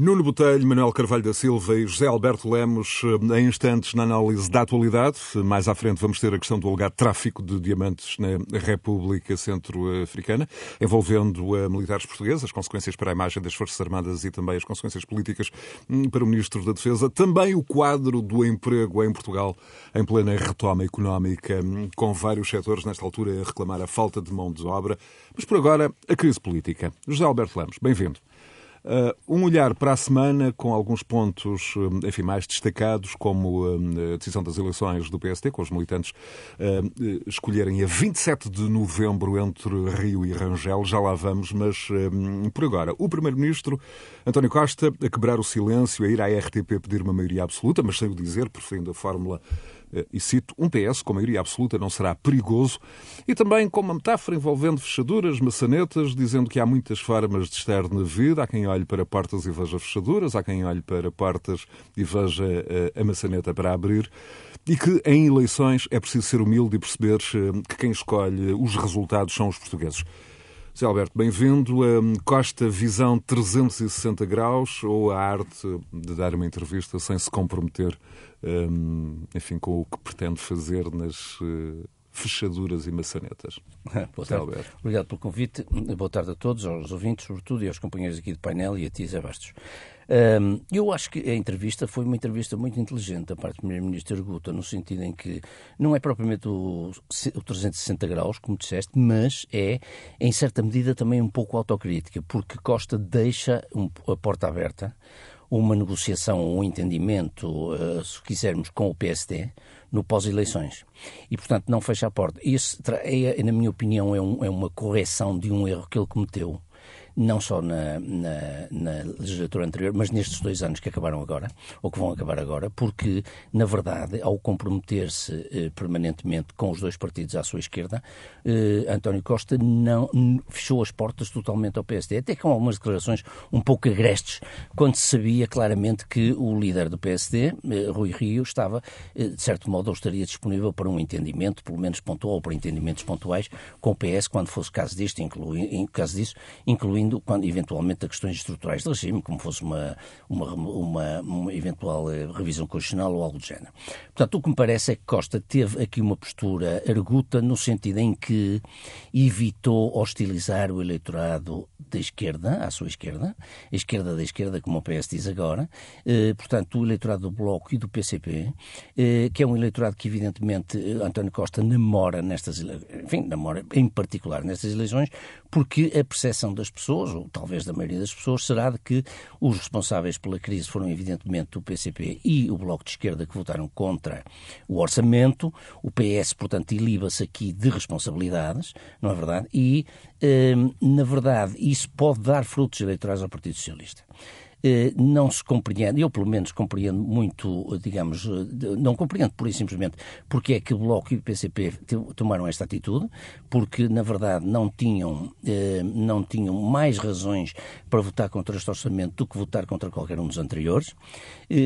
Nuno Botelho, Manuel Carvalho da Silva e José Alberto Lemos, eh, em instantes na análise da atualidade. Mais à frente vamos ter a questão do alegado tráfico de diamantes na República Centro-Africana, envolvendo a militares portugueses, as consequências para a imagem das Forças Armadas e também as consequências políticas hum, para o Ministro da Defesa. Também o quadro do emprego em Portugal em plena retoma económica, hum, com vários setores nesta altura a reclamar a falta de mão de obra. Mas por agora, a crise política. José Alberto Lemos, bem-vindo. Uh, um olhar para a semana com alguns pontos enfim, mais destacados, como uh, a decisão das eleições do PST, com os militantes uh, escolherem a 27 de novembro entre Rio e Rangel. Já lá vamos, mas por agora, o Primeiro-Ministro António Costa a quebrar o silêncio, a ir à RTP pedir uma maioria absoluta, mas sem o dizer, preferindo a fórmula eh, e cito, um PS com maioria absoluta não será perigoso, e também com uma metáfora envolvendo fechaduras, maçanetas, dizendo que há muitas formas de estar na vida, há quem olhe para portas e veja fechaduras, há quem olhe para portas e veja a, eh, a maçaneta para abrir, e que em eleições é preciso ser humilde e perceber eh, que quem escolhe os resultados são os portugueses. Zé Alberto, bem-vindo. Costa Visão 360 graus ou a arte de dar uma entrevista sem se comprometer um, enfim, com o que pretende fazer nas uh, fechaduras e maçanetas. Boa tarde. Obrigado pelo convite. Boa tarde a todos, aos ouvintes, sobretudo, e aos companheiros aqui do painel e a ti, Zé Bastos. Um, eu acho que a entrevista foi uma entrevista muito inteligente da parte do Primeiro-Ministro Guta, no sentido em que não é propriamente o, o 360 graus, como disseste, mas é, em certa medida, também um pouco autocrítica, porque Costa deixa um, a porta aberta uma negociação, um entendimento, uh, se quisermos, com o PSD no pós-eleições. E, portanto, não fecha a porta. Isso, é, na minha opinião, é, um, é uma correção de um erro que ele cometeu não só na, na, na, legislatura anterior, mas nestes dois anos que acabaram agora, ou que vão acabar agora, porque, na verdade, ao comprometer-se eh, permanentemente com os dois partidos à sua esquerda, eh, António Costa não fechou as portas totalmente ao PSD, até com algumas declarações um pouco agrestes, quando se sabia claramente que o líder do PSD, eh, Rui Rio, estava, eh, de certo modo, ou estaria disponível para um entendimento, pelo menos pontual, ou para entendimentos pontuais, com o PS, quando fosse caso disto, inclui, caso disso, incluindo quando, eventualmente a questões estruturais do regime, como fosse uma, uma, uma, uma eventual eh, revisão constitucional ou algo do género. Portanto, o que me parece é que Costa teve aqui uma postura arguta no sentido em que evitou hostilizar o eleitorado da esquerda, à sua esquerda, a esquerda da esquerda, como o PS diz agora, eh, portanto, o eleitorado do Bloco e do PCP, eh, que é um eleitorado que, evidentemente, eh, António Costa namora nestas, enfim, namora em particular nestas eleições, porque a percepção das pessoas, ou talvez da maioria das pessoas, será de que os responsáveis pela crise foram, evidentemente, o PCP e o Bloco de Esquerda que votaram contra o orçamento. O PS, portanto, iliba-se aqui de responsabilidades, não é verdade? E, hum, na verdade, isso pode dar frutos eleitorais ao Partido Socialista. Eh, não se compreende, eu pelo menos compreendo muito, digamos, eh, não compreendo por e simplesmente porque é que o Bloco e o PCP tomaram esta atitude, porque na verdade não tinham, eh, não tinham mais razões para votar contra este orçamento do que votar contra qualquer um dos anteriores.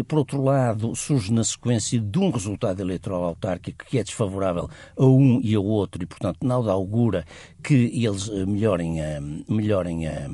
Por outro lado, surge na sequência de um resultado eleitoral autárquico que é desfavorável a um e ao outro e, portanto, nada augura que eles melhorem a, melhorem a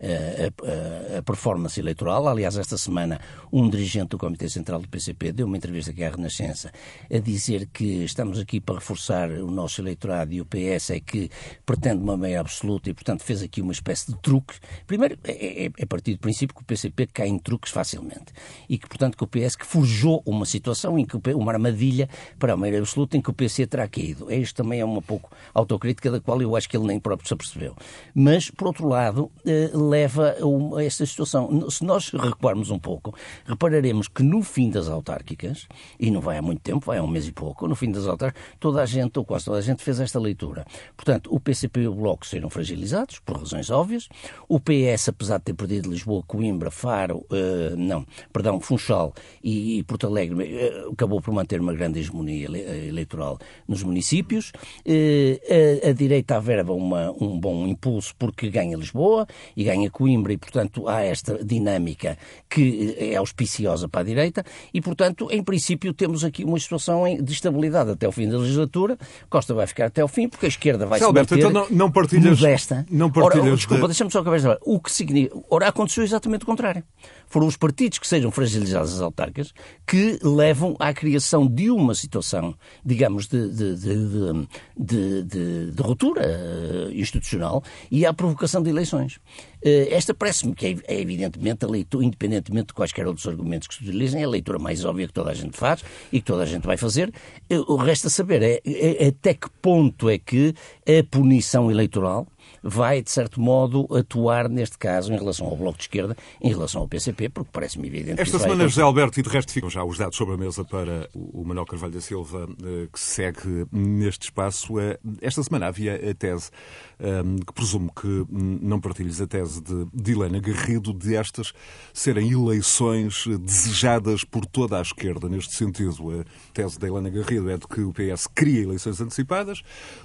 a, a, performance eleitoral. Aliás, esta semana, um dirigente do Comitê Central do PCP deu uma entrevista aqui à Renascença a dizer que estamos aqui para reforçar o nosso eleitorado e o PS é que pretende uma meia absoluta e, portanto, fez aqui uma espécie de truque. Primeiro, é, é, é partir do princípio que o PCP cai em truques facilmente e que, portanto, que o PS que forjou uma situação em que uma armadilha para a maioria absoluta em que o PC terá caído. Isto também é uma pouco autocrítica da qual eu acho que ele nem próprio se apercebeu. Mas, por outro lado, eh, leva a esta situação. Se nós recuarmos um pouco, repararemos que no fim das autárquicas, e não vai há muito tempo, vai há um mês e pouco, no fim das autárquicas, toda a gente, ou quase toda a gente, fez esta leitura. Portanto, o PCP e o Bloco serão fragilizados, por razões óbvias. O PS, apesar de ter perdido Lisboa, Coimbra, Faro, uh, não, perdão, Funchal e, e Porto Alegre, uh, acabou por manter uma grande hegemonia ele, eleitoral nos municípios. Uh, a, a, direita averba uma, um bom impulso porque ganha Lisboa e ganha ganha Coimbra e, portanto, há esta dinâmica que é auspiciosa para a direita e, portanto, em princípio, temos aqui uma situação de estabilidade até o fim da legislatura. Costa vai ficar até o fim porque a esquerda vai Alberto, se manter então não, não partilhas, modesta. Não partilhas Ora, desculpa, de... deixa-me só acabar. O que significa... Ora, aconteceu exatamente o contrário. Foram os partidos que sejam fragilizados as autárquicas que levam à criação de uma situação, digamos, de, de, de, de, de ruptura eh, institucional e à provocação de eleições. Eh, esta parece-me que é, é, evidentemente a leitura, independentemente de quaisquer outros argumentos que se utilizem, é a leitura mais óbvia que toda a gente faz e que toda a gente vai fazer. Eh, o resto a saber é, é, é até que ponto é que a punição eleitoral vai, de certo modo, atuar, neste caso, em relação ao Bloco de Esquerda, em relação ao PCP, porque parece-me evidente Esta semana, José Alberto, e de resto ficam já os dados sobre a mesa para o Manuel Carvalho da Silva, eh, que segue neste espaço. Eh, esta semana havia a tese, eh, que presumo que não partilhes a tese de, de Helena Garrido, de estas serem eleições desejadas por toda a esquerda. Neste sentido, a tese da Helena Garrido é de que o PS queria eleições antecipadas,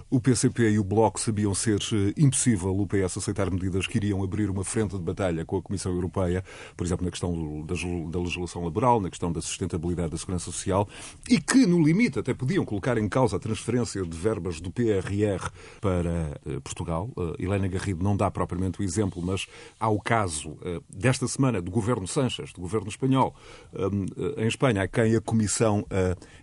o PCP e o Bloco sabiam ser impossível o PS aceitar medidas que iriam abrir uma frente de batalha com a Comissão Europeia, por exemplo, na questão da legislação laboral, na questão da sustentabilidade da segurança social, e que, no limite, até podiam colocar em causa a transferência de verbas do PRR para uh, Portugal. Uh, Helena Garrido não dá propriamente o exemplo, mas há o caso uh, desta semana do governo Sanches, do governo espanhol, em Espanha, a quem a Comissão,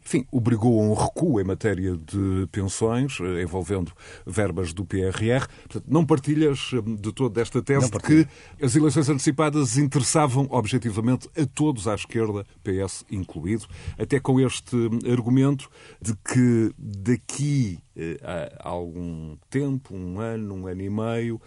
enfim, obrigou a um recuo em matéria de pensões, envolvendo verbas do PRR. Não partilhas hum, de toda esta tese de que as eleições antecipadas interessavam objetivamente a todos à esquerda, PS incluído, até com este hum, argumento de que daqui eh, a algum tempo, um ano, um ano e meio,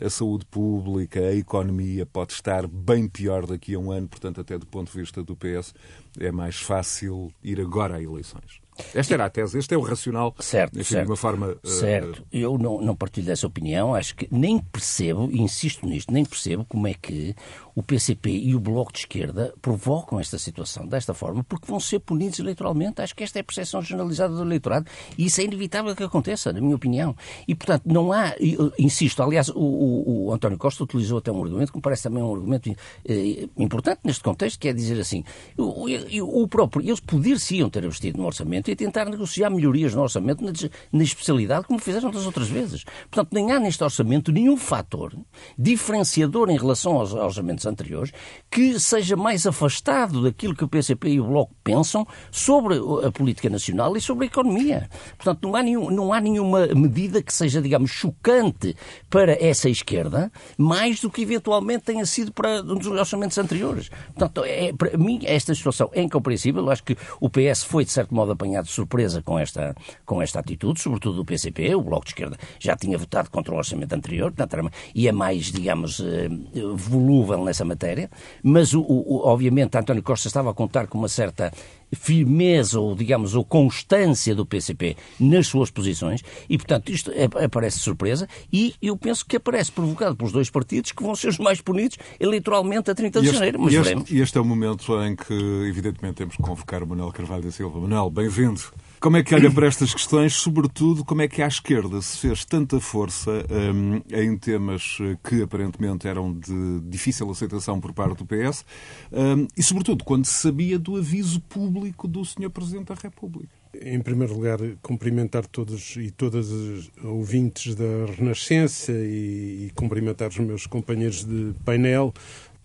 a saúde pública, a economia pode estar bem pior daqui a um ano, portanto, até do ponto de vista do PS, é mais fácil ir agora a eleições. Esta era a tese, este é o racional, certo, enfim, certo, de uma forma... Certo, uh... eu não, não partilho dessa opinião, acho que nem percebo, insisto nisto, nem percebo como é que o PCP e o Bloco de Esquerda provocam esta situação desta forma, porque vão ser punidos eleitoralmente. Acho que esta é a percepção generalizada do eleitorado e isso é inevitável que aconteça, na minha opinião. E, portanto, não há, insisto, aliás, o, o, o António Costa utilizou até um argumento que me parece também um argumento eh, importante neste contexto, que é dizer assim, o, o próprio, eles poder-se-iam ter investido no orçamento e tentar negociar melhorias no orçamento na, na especialidade, como fizeram das outras vezes. Portanto, nem há neste orçamento nenhum fator diferenciador em relação aos orçamentos anteriores que seja mais afastado daquilo que o PCP e o Bloco pensam sobre a política nacional e sobre a economia. Portanto, não há, nenhum, não há nenhuma medida que seja, digamos, chocante para essa esquerda, mais do que eventualmente tenha sido para um dos orçamentos anteriores. Portanto, é, para mim, esta situação é incompreensível. Eu acho que o PS foi, de certo modo, apanhado de surpresa com esta, com esta atitude, sobretudo o PCP. O Bloco de Esquerda já tinha votado contra o orçamento anterior, portanto, e é mais, digamos, eh, volúvel nessa matéria. Mas, o, o, obviamente, António Costa estava a contar com uma certa firmeza ou, digamos, ou constância do PCP nas suas posições e, portanto, isto aparece surpresa e eu penso que aparece provocado pelos dois partidos que vão ser os mais punidos eleitoralmente a 30 de este, janeiro. Mas este, veremos. E este é o momento em que, evidentemente, temos que convocar o Manuel Carvalho da Silva. Manuel, bem-vindo. Como é que olha para estas questões? Sobretudo, como é que à esquerda se fez tanta força um, em temas que aparentemente eram de difícil aceitação por parte do PS um, e, sobretudo, quando se sabia do aviso público do Sr. Presidente da República? Em primeiro lugar, cumprimentar todos e todas as ouvintes da Renascença e, e cumprimentar os meus companheiros de painel.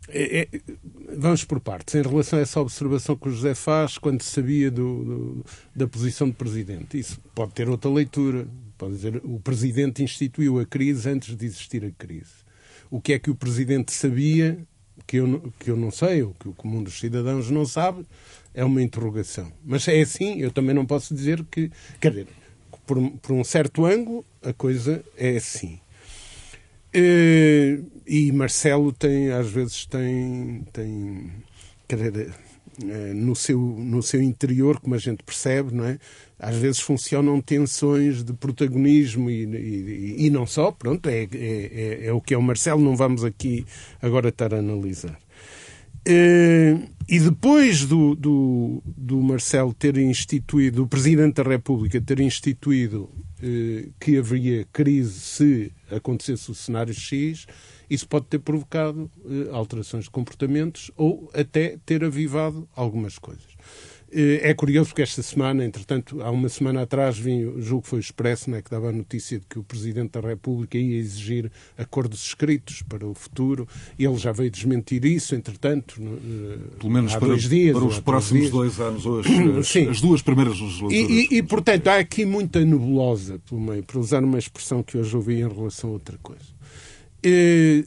É, é, vamos por partes. Em relação a essa observação que o José faz, quando sabia do, do, da posição do Presidente, isso pode ter outra leitura. Pode dizer, o Presidente instituiu a crise antes de existir a crise. O que é que o Presidente sabia que eu, que eu não sei, ou que o comum dos cidadãos não sabe, é uma interrogação. Mas é assim, eu também não posso dizer que. Quer dizer, por, por um certo ângulo, a coisa é assim. Eh, e Marcelo tem, às vezes, tem, tem dizer, eh, no seu, no seu interior, como a gente percebe, não é? às vezes funcionam tensões de protagonismo e, e, e não só, pronto, é, é, é, é, o que é o Marcelo, não vamos aqui agora estar a analisar. E depois do, do, do Marcelo ter instituído, o Presidente da República ter instituído que haveria crise se acontecesse o cenário X, isso pode ter provocado alterações de comportamentos ou até ter avivado algumas coisas. Eh, é curioso porque esta semana, entretanto, há uma semana atrás, vim, julgo que foi o Expresso, né, que dava a notícia de que o Presidente da República ia exigir acordos escritos para o futuro. e Ele já veio desmentir isso, entretanto, eh, Pelo menos há para, dois dias. Para os próximos dias. dois anos, hoje, as, as, duas primeiras legislaturas. E, e, e, portanto, há aqui muita nebulosa pelo meio, para usar uma expressão que hoje ouvi em relação a outra coisa.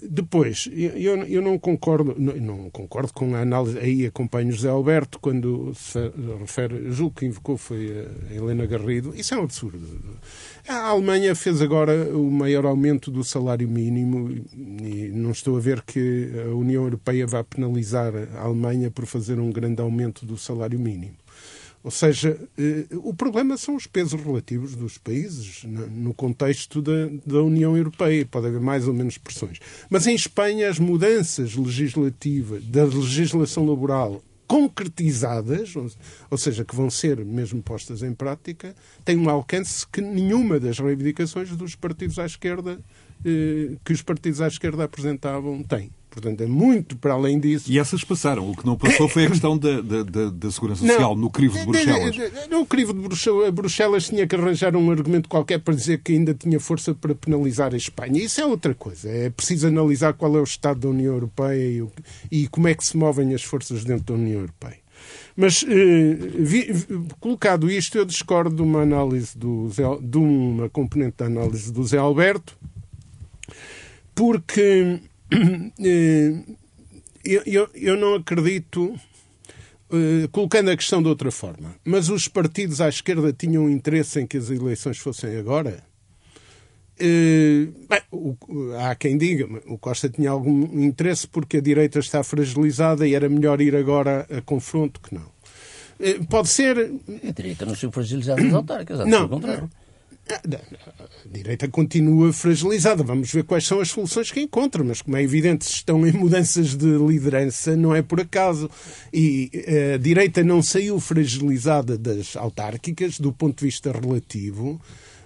Depois, eu, eu não concordo, não, não, concordo com a análise, aí acompanho José Alberto quando se refere, julgo que invocou foi a Helena Garrido, isso é um absurdo. A Alemanha fez agora o maior aumento do salário mínimo e não estou a ver que a União Europeia vá penalizar a Alemanha por fazer um grande aumento do salário mínimo. Ou seja, eh, o problema são os pesos relativos dos países no contexto da, da, União Europeia. Pode haver mais ou menos pressões. Mas em Espanha, as mudanças legislativas da legislação laboral concretizadas, ou seja, que vão ser mesmo postas em prática, têm um alcance que nenhuma das reivindicações dos partidos à esquerda eh, que os partidos à esquerda apresentavam tem. Portanto, é muito para além disso. E essas passaram. O que não passou foi a questão da, da, da segurança social não, no crivo de Bruxelas. No crivo de Bruxelas, Bruxelas tinha que arranjar um argumento qualquer para dizer que ainda tinha força para penalizar a Espanha. Isso é outra coisa. É preciso analisar qual é o estado da União Europeia e, e como é que se movem as forças dentro da União Europeia. Mas, eh, vi, colocado isto, eu discordo de uma análise do Zé, de uma componente da análise do Zé Alberto, porque eu, eu, eu não acredito, eh, colocando a questão de outra forma, mas os partidos à esquerda tinham interesse em que as eleições fossem agora? Uh, bem, o, há quem diga, o Costa tinha algum interesse porque a direita está fragilizada e era melhor ir agora a confronto que não. Uh, pode ser. A direita não se fragilizada nas autárquicas, não, contrário. A direita continua fragilizada. Vamos ver quais são as soluções que encontra, mas como é evidente, estão em mudanças de liderança, não é por acaso. E eh, a direita não saiu fragilizada das autárquicas do ponto de vista relativo,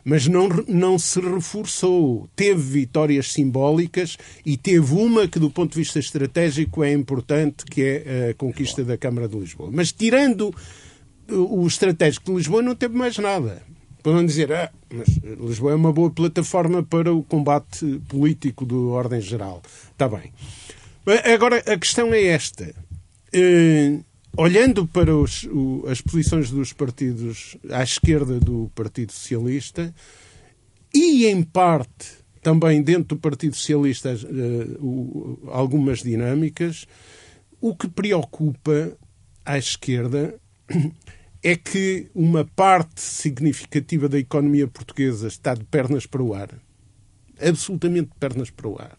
mas não, não se reforçou. Teve vitórias simbólicas e teve uma que, do ponto de vista estratégico, é importante, que é a conquista da Câmara de Lisboa. Mas tirando o estratégico de Lisboa, não teve mais nada. Podem dizer, ah, mas Lisboa é uma boa plataforma para o combate político de ordem geral. Está bem. Agora, a questão é esta. Uh, olhando para os, o, as posições dos partidos à esquerda do Partido Socialista e, em parte, também dentro do Partido Socialista, uh, o, algumas dinâmicas, o que preocupa à esquerda é que uma parte significativa da economia portuguesa está de pernas para o ar. Absolutamente de pernas para o ar.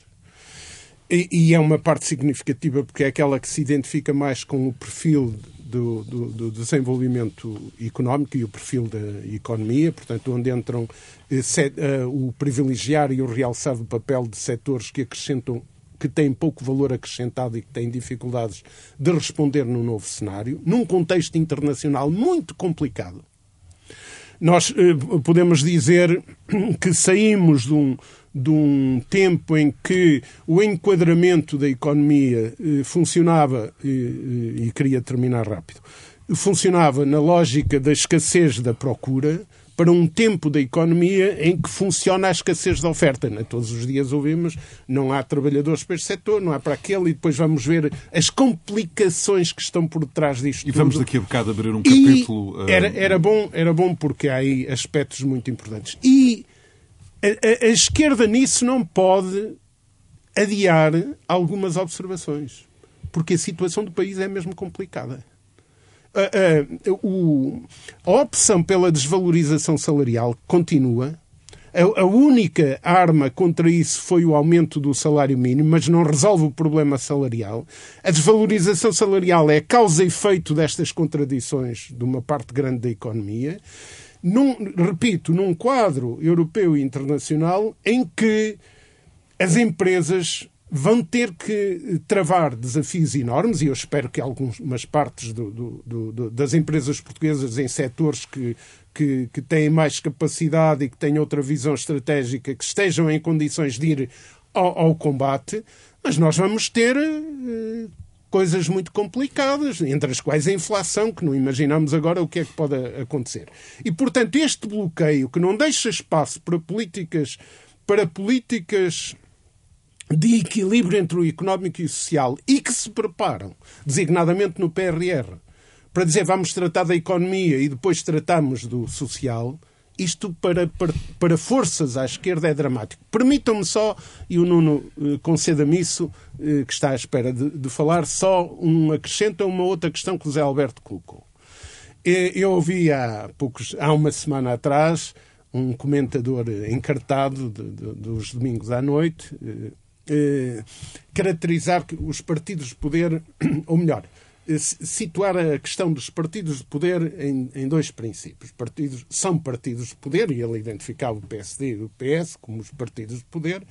E, e, é uma parte significativa porque é aquela que se identifica mais com o perfil do, do, do, desenvolvimento económico e o perfil da economia, portanto, onde entram eh, set, uh, o privilegiar e o realçar do papel de setores que acrescentam que têm pouco valor acrescentado e que têm dificuldades de responder no novo cenário, num contexto internacional muito complicado. Nós eh, podemos dizer que saímos de um, de um tempo em que o enquadramento da economia eh, funcionava, eh, e queria terminar rápido, funcionava na lógica da escassez da procura, para um tempo da economia em que funciona a escassez da oferta. Né? Todos os dias ouvimos não há trabalhadores para este setor, não há para aquele, e depois vamos ver as complicações que estão por trás disto. E vamos daqui a bocado abrir um capítulo. E era, era, bom, era bom porque há aí aspectos muito importantes. E a, a, a esquerda nisso não pode adiar algumas observações, porque a situação do país é mesmo complicada a, a, o, a opção pela desvalorização salarial continua. A, a, única arma contra isso foi o aumento do salário mínimo, mas não resolve o problema salarial. A desvalorização salarial é causa e efeito destas contradições de uma parte grande da economia. Num, repito, num quadro europeu e internacional em que as empresas vão ter que travar desafios enormes e eu espero que algumas partes do, do, do, das empresas portuguesas em setores que, que, que, têm mais capacidade e que têm outra visão estratégica que estejam em condições de ir ao, ao combate, mas nós vamos ter eh, coisas muito complicadas, entre as quais a inflação, que não imaginamos agora o que é que pode acontecer. E, portanto, este bloqueio que não deixa espaço para políticas, para políticas de equilíbrio entre o económico e o social e que se preparam, designadamente no PRR, para dizer vamos tratar da economia e depois tratamos do social, isto para, para, para forças à esquerda é dramático. Permitam-me só, e o Nuno eh, conceda-me isso, eh, que está à espera de, de, falar, só um acrescento a uma outra questão que o Zé Alberto colocou. Eh, eu ouvi há, poucos, há uma semana atrás um comentador encartado de, de, dos domingos à noite eh, caracterizar os partidos de poder, ou melhor, eh, situar a questão dos partidos de poder em, em, dois princípios. Partidos são partidos de poder, e ele identificava o PSD e o PS como os partidos de poder.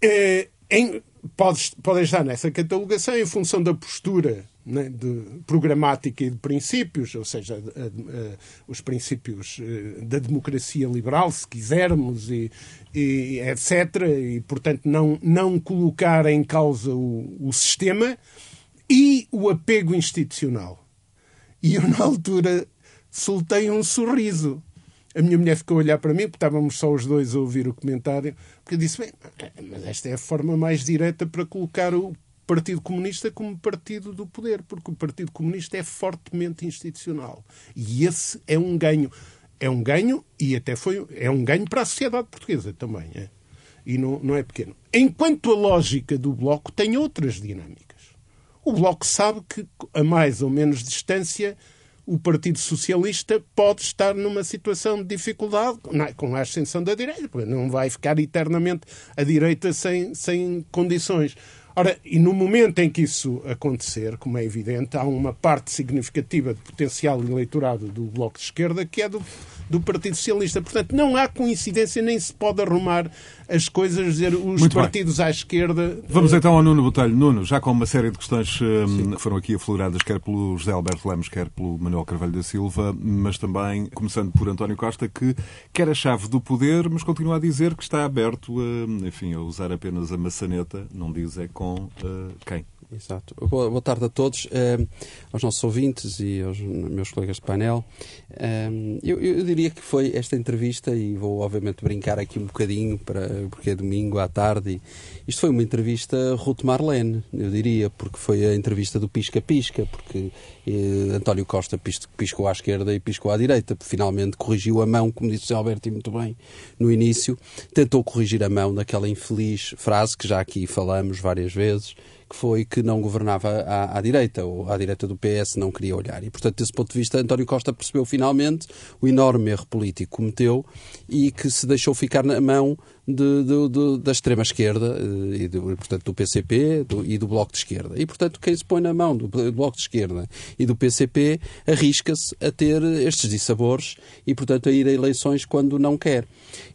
Eh, em, pode, pode estar nessa catalogação em função da postura de programática e de princípios, ou seja, a, a, os princípios eh, da democracia liberal, se quisermos, e, e etc. E, portanto, não, não colocar em causa o, o sistema e o apego institucional. E eu, na altura, soltei um sorriso. A minha mulher ficou a olhar para mim, porque estávamos só os dois a ouvir o comentário, porque eu disse: bem, mas esta é a forma mais direta para colocar o Partido Comunista como partido do poder, porque o Partido Comunista é fortemente institucional. E esse é um ganho. É um ganho e até foi é um ganho para a sociedade portuguesa também. É? E não, não é pequeno. Enquanto a lógica do Bloco tem outras dinâmicas. O Bloco sabe que, a mais ou menos distância, o Partido Socialista pode estar numa situação de dificuldade com a ascensão da direita, porque não vai ficar eternamente a direita sem, sem condições. Ora, e no momento em que isso acontecer, como é evidente, há uma parte significativa de potencial eleitorado do Bloco de Esquerda que é do, do Partido Socialista. Portanto, não há coincidência, nem se pode arrumar as coisas, dizer os Muito partidos bem. à esquerda. Vamos então ao Nuno Botelho. Nuno, já com uma série de questões um, que foram aqui afloradas, quer pelo José Alberto Lemos, quer pelo Manuel Carvalho da Silva, mas também começando por António Costa, que quer a chave do poder, mas continua a dizer que está aberto a, enfim, a usar apenas a maçaneta, não diz é com uh, quem? Exato. Boa, boa, tarde a todos, uh, aos nossos ouvintes e aos meus colegas de painel. Uh, eu, eu, diria que foi esta entrevista, e vou obviamente brincar aqui um bocadinho, para, porque é domingo à tarde. Isto foi uma entrevista Ruth Marlene, eu diria, porque foi a entrevista do Pisca-Pisca, porque eh, António Costa piscou à esquerda e piscou à direita, finalmente corrigiu a mão, como disse o Alberto muito bem no início, tentou corrigir a mão daquela infeliz frase que já aqui falamos várias vezes que foi que não governava à, à, direita, ou à direita do PS não queria olhar. E, portanto, desse ponto de vista, António Costa percebeu finalmente o enorme erro político que cometeu e que se deixou ficar na mão de, de, de, da extrema-esquerda, eh, e portanto do PCP do, e do Bloco de Esquerda. E, portanto, quem se põe na mão do, do Bloco de Esquerda e do PCP arrisca-se a ter estes dissabores e, portanto, a ir a eleições quando não quer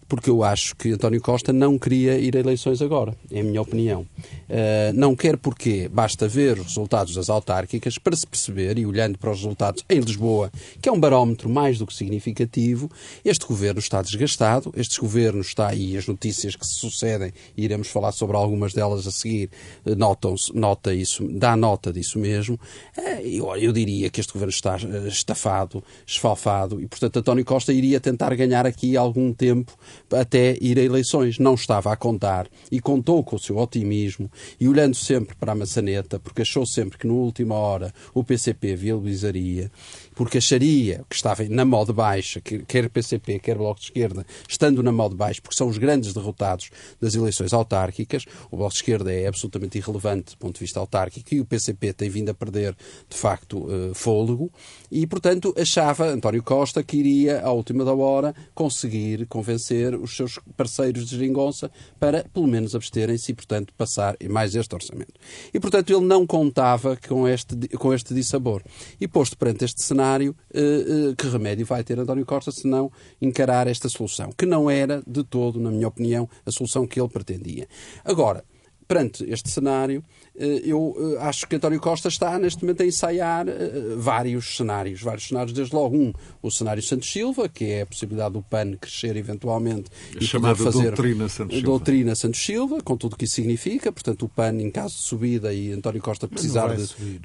porque eu acho que António Costa não queria ir a eleições agora, é a minha opinião. Uh, não quer porque basta ver os resultados das autárquicas para se perceber, e olhando para os resultados em Lisboa, que é um barómetro mais do que significativo, este governo está desgastado, este governo está aí, as notícias que se sucedem, e iremos falar sobre algumas delas a seguir, eh, notam nota isso, dá nota disso mesmo. Uh, eu, eu diria que este governo está estafado, esfalfado, e portanto António Costa iria tentar ganhar aqui algum tempo até ir a eleições. Não estava a contar e contou com o seu otimismo e olhando sempre para a maçaneta, porque achou sempre que na última hora o PCP viabilizaria porque acharia que estava na moda baixa, quer PCP, quer Bloco de Esquerda, estando na moda baixa, porque são os grandes derrotados das eleições autárquicas, o Bloco de Esquerda é absolutamente irrelevante do ponto de vista autárquico e o PCP tem vindo a perder, de facto, eh, fôlego, e, portanto, achava António Costa que iria, à última da hora, conseguir convencer os seus parceiros de geringonça para, pelo menos, absterem-se e, portanto, passar mais este orçamento. E, portanto, ele não contava com este, com este dissabor. E, posto perante este cenário, cenário, uh, uh, que remédio vai ter António Costa se não encarar esta solução, que não era de todo, na minha opinião, a solução que ele pretendia. Agora, perante este cenário, eh, eu eh, acho que António Costa está neste momento a ensaiar eh, vários cenários. Vários cenários, desde logo um, o cenário Santos Silva, que é a possibilidade do PAN crescer eventualmente a e poder fazer doutrina Santos Silva. doutrina Santos Silva, com tudo o que isso significa. Portanto, o PAN, em caso de subida e António Costa precisar de. Subir,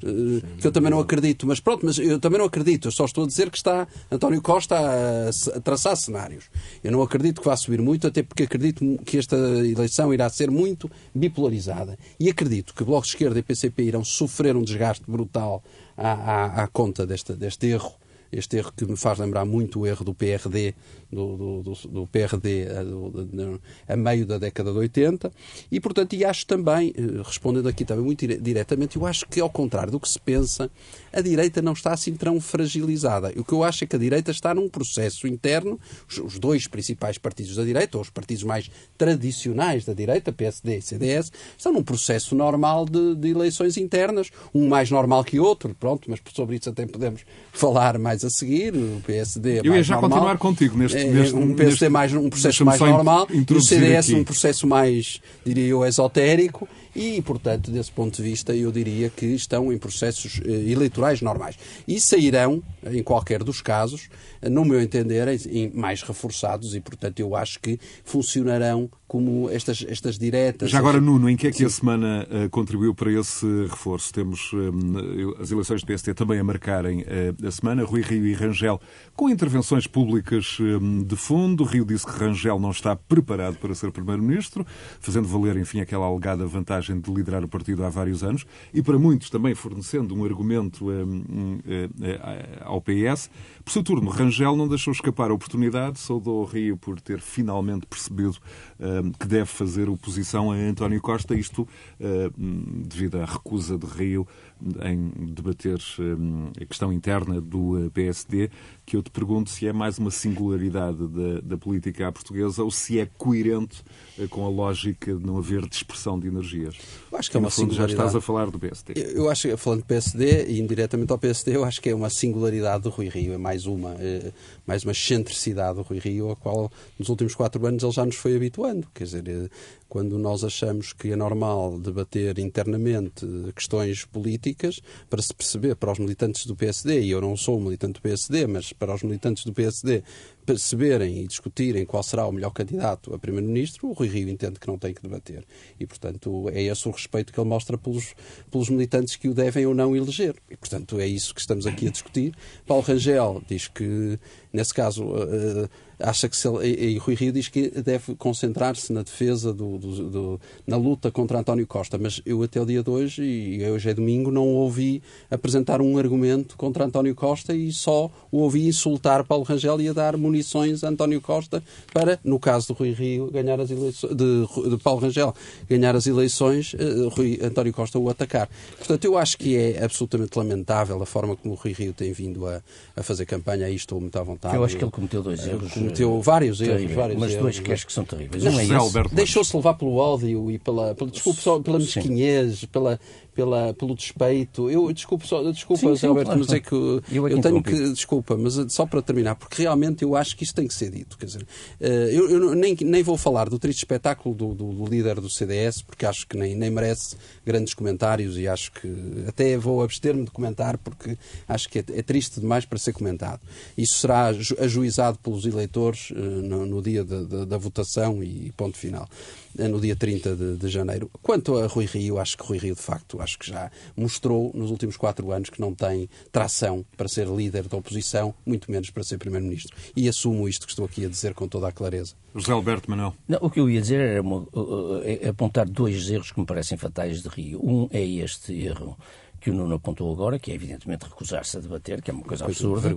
que eu também não acredito, mas pronto, mas eu também não acredito. Eu só estou a dizer que está António Costa a, a traçar cenários. Eu não acredito que vá subir muito, até porque acredito que esta eleição irá ser muito bipolarizada. E acredito que Bloco Bloco de Esquerda e PCP irão sofrer um desgaste brutal à, à, à conta deste, deste erro este erro que me faz lembrar muito o erro do PRD, do, do, do, PRD a, do, a, meio da década de 80, e portanto, e acho também, eh, respondendo aqui também muito diretamente, eu acho que ao contrário do que se pensa, a direita não está assim tão fragilizada. O que eu acho é que a direita está num processo interno, os, os dois principais partidos da direita, ou os partidos mais tradicionais da direita, PSD e CDS, estão num processo normal de, de eleições internas, um mais normal que outro, pronto, mas sobre isso até podemos falar mais a seguir, o PSD é Eu ia já normal. continuar contigo neste, é, neste um PSD neste, mais um processo mais normal e o CDS aqui. um processo mais, diria eu, esotérico e, portanto, desse ponto de vista, eu diria que estão em processos eh, eleitorais normais. E sairão, em qualquer dos casos, no meu entender, mais reforçados e, portanto, eu acho que funcionarão como estas, estas diretas. Já agora, Nuno, em que é que Sim. a semana uh, contribuiu para esse reforço? Temos uh, as eleições do PST também a marcarem uh, a semana. Rui Rio e Rangel com intervenções públicas de fundo. Rio disse que Rangel não está preparado para ser Primeiro-Ministro, fazendo valer, enfim, aquela alegada vantagem de liderar o partido há vários anos e, para muitos, também fornecendo um argumento ao PS. Por seu turno, Rangel não deixou escapar a oportunidade, saudou o Rio por ter finalmente percebido que deve fazer oposição a António Costa, isto devido à recusa de Rio em debater a questão interna do PSD, que eu te pergunto se é mais uma singularidade da, da política à portuguesa ou se é coerente eh, com a lógica de não haver dispersão de energias. Eu acho que é uma fundo, singularidade. Já estás a falar do PSD. Eu, eu acho, falando do PSD e indiretamente ao PSD, eu acho que é uma singularidade do Rui Rio, é mais uma, é mais uma excentricidade do Rui Rio, a qual nos últimos quatro anos ele já nos foi habituando. Quer dizer, quando nós achamos que é normal debater internamente questões políticas para se perceber para os militantes do PSD, e eu não sou militante do PSD, mas para os militantes do PSD perceberem e discutirem qual será o melhor candidato a Primeiro-Ministro, o Rui Rio entende que não tem que debater. E, portanto, é esse o respeito que ele mostra pelos, pelos militantes que o devem ou não eleger. E, portanto, é isso que estamos aqui a discutir. Paulo Rangel diz que, nesse caso, uh, acha que se ele, e, e Rui Rio diz que deve concentrar-se na defesa, do, do, do, na luta contra António Costa, mas eu até o dia de hoje, e hoje é domingo, não ouvi apresentar um argumento contra António Costa e só o ouvi insultar Paulo Rangel e a dar munições a António Costa para, no caso de Rui Rio, ganhar as eleições, de, de Paulo Rangel ganhar as eleições, uh, Rui, António Costa o atacar. Portanto, eu acho que é absolutamente lamentável a forma como o Rui Rio tem vindo a, a fazer campanha, aí estou muito à vontade. Eu acho que ele cometeu dois erros cometeu vários erros, vários mas erros. dois que acho que são terríveis. Um é Deixou-se levar pelo ódio e pela, pela desculpa, só, pela mesquinhez, pela, pela, pelo despeito. Eu desculpo, só, desculpa, sim, Alberto, claro, mas é que eu, é eu tenho que. Desculpa, mas só para terminar, porque realmente eu acho que isso tem que ser dito. Quer dizer, eh, eu, eu nem, nem vou falar do triste espetáculo do, do, do, líder do CDS, porque acho que nem, nem merece grandes comentários e acho que até vou abster-me de comentar, porque acho que é, é, triste demais para ser comentado. Isso será ajuizado pelos eleitores uh, no, no, dia de, de, da votação e ponto final. Eh, no dia 30 de, de, janeiro. Quanto a Rui Rio, acho que Rui Rio, de facto, acho que já mostrou nos últimos quatro anos que não tem tração para ser líder da oposição, muito menos para ser Primeiro-Ministro. E assumo isto que estou aqui a dizer com toda a clareza. José Alberto Manuel. Não, o que eu ia dizer era uma, é apontar dois erros que me parecem fatais de Rio. Um é este erro que o Nuno apontou agora, que é evidentemente recusar-se a debater, que é uma coisa absurda,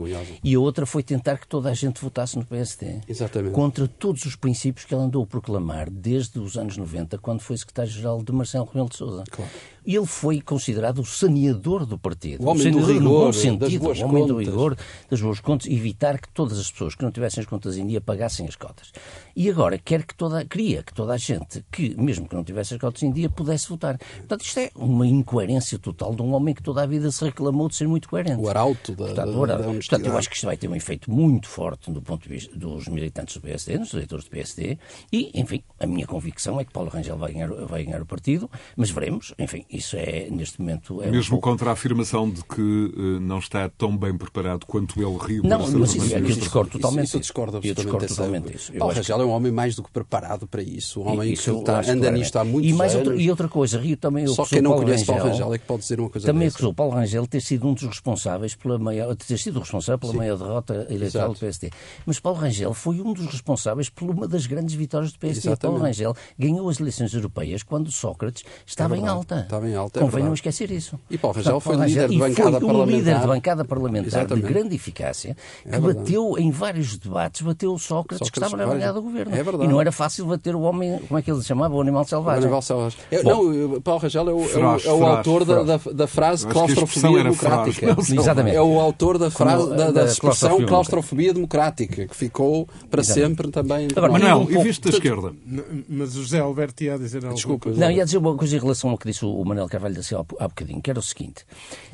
e a outra foi tentar que toda a gente votasse no PSD. Exatamente. Contra todos os princípios que ele andou a proclamar desde os anos 90, quando foi secretário-geral de Marcelo Rebelo de Sousa. Claro. Ele foi considerado o saneador do partido. O homem do saneador no rigor, bom das sentido, boas o homem do contas. rigor, das boas contas, evitar que todas as pessoas que não tivessem as contas em dia pagassem as cotas. E agora quer que toda, queria que toda a gente, que mesmo que não tivesse as cotas em dia, pudesse votar. Portanto, isto é uma incoerência total de um homem que toda a vida se reclamou de ser muito coerente. O arauto da, Portanto, da, ora, da portanto, eu acho que isto vai ter um efeito muito forte do ponto de vista dos militantes do PSD, dos eleitores do PSD, e, enfim, a minha convicção é que Paulo Rangel vai ganhar, vai ganhar o partido, mas veremos, enfim, isso é, neste momento... É um Mesmo pouco- contra a afirmação de que eh, não está tão bem preparado quanto ele riu. Não, para mas isso, é que eu discordo totalmente. Isso, isso eu discordo Eu absolutamente. discordo dessa- totalmente disso. Eu Paulo Rangel é um homem mais do que preparado para isso. Um homem Isso que está, anda nisto há muitos e mais anos. Outra, e outra coisa, Rio também Só quem não Paulo conhece Paulo Rangel- Rangel é que pode dizer uma coisa Também acusou Paulo Rangel de ter sido um dos responsáveis pela maior, ter sido responsável pela maior derrota eleitoral Exato. do PSD. Mas Paulo Rangel foi um dos responsáveis por uma das grandes vitórias do PSD. Exatamente. Paulo Rangel ganhou as eleições europeias quando Sócrates estava em verdade. alta. Estava em alta, é Convém não esquecer isso. E Paulo Rangel foi Paulo líder de bancada foi um líder parlamentar. de bancada parlamentar Exatamente. de grande eficácia que É verdade. bateu em vários debates, bateu o Sócrates, que Sócrates, estava na bancada do governo. É verdade. E não era fácil bater o homem, como é que ele se chamava? O animal O selvagem. Aníbal Selvagem. É, Bom. não, o Paulo Rangel é o, é o- é o feroz, autor da, da, frase que claustrofobia democrática. feroz, não Exatamente. É o autor da, frase, Como, da, da da expressão claustrofobia democrática, que ficou para Exatamente. sempre também. Agora, Manuel, um e visto da esquerda? Mas o José Alberto ia dizer alguma Desculpa. Não, ia dizer uma coisa em relação ao que disse o Manuel Carvalho da Silva há bocadinho, que era o seguinte: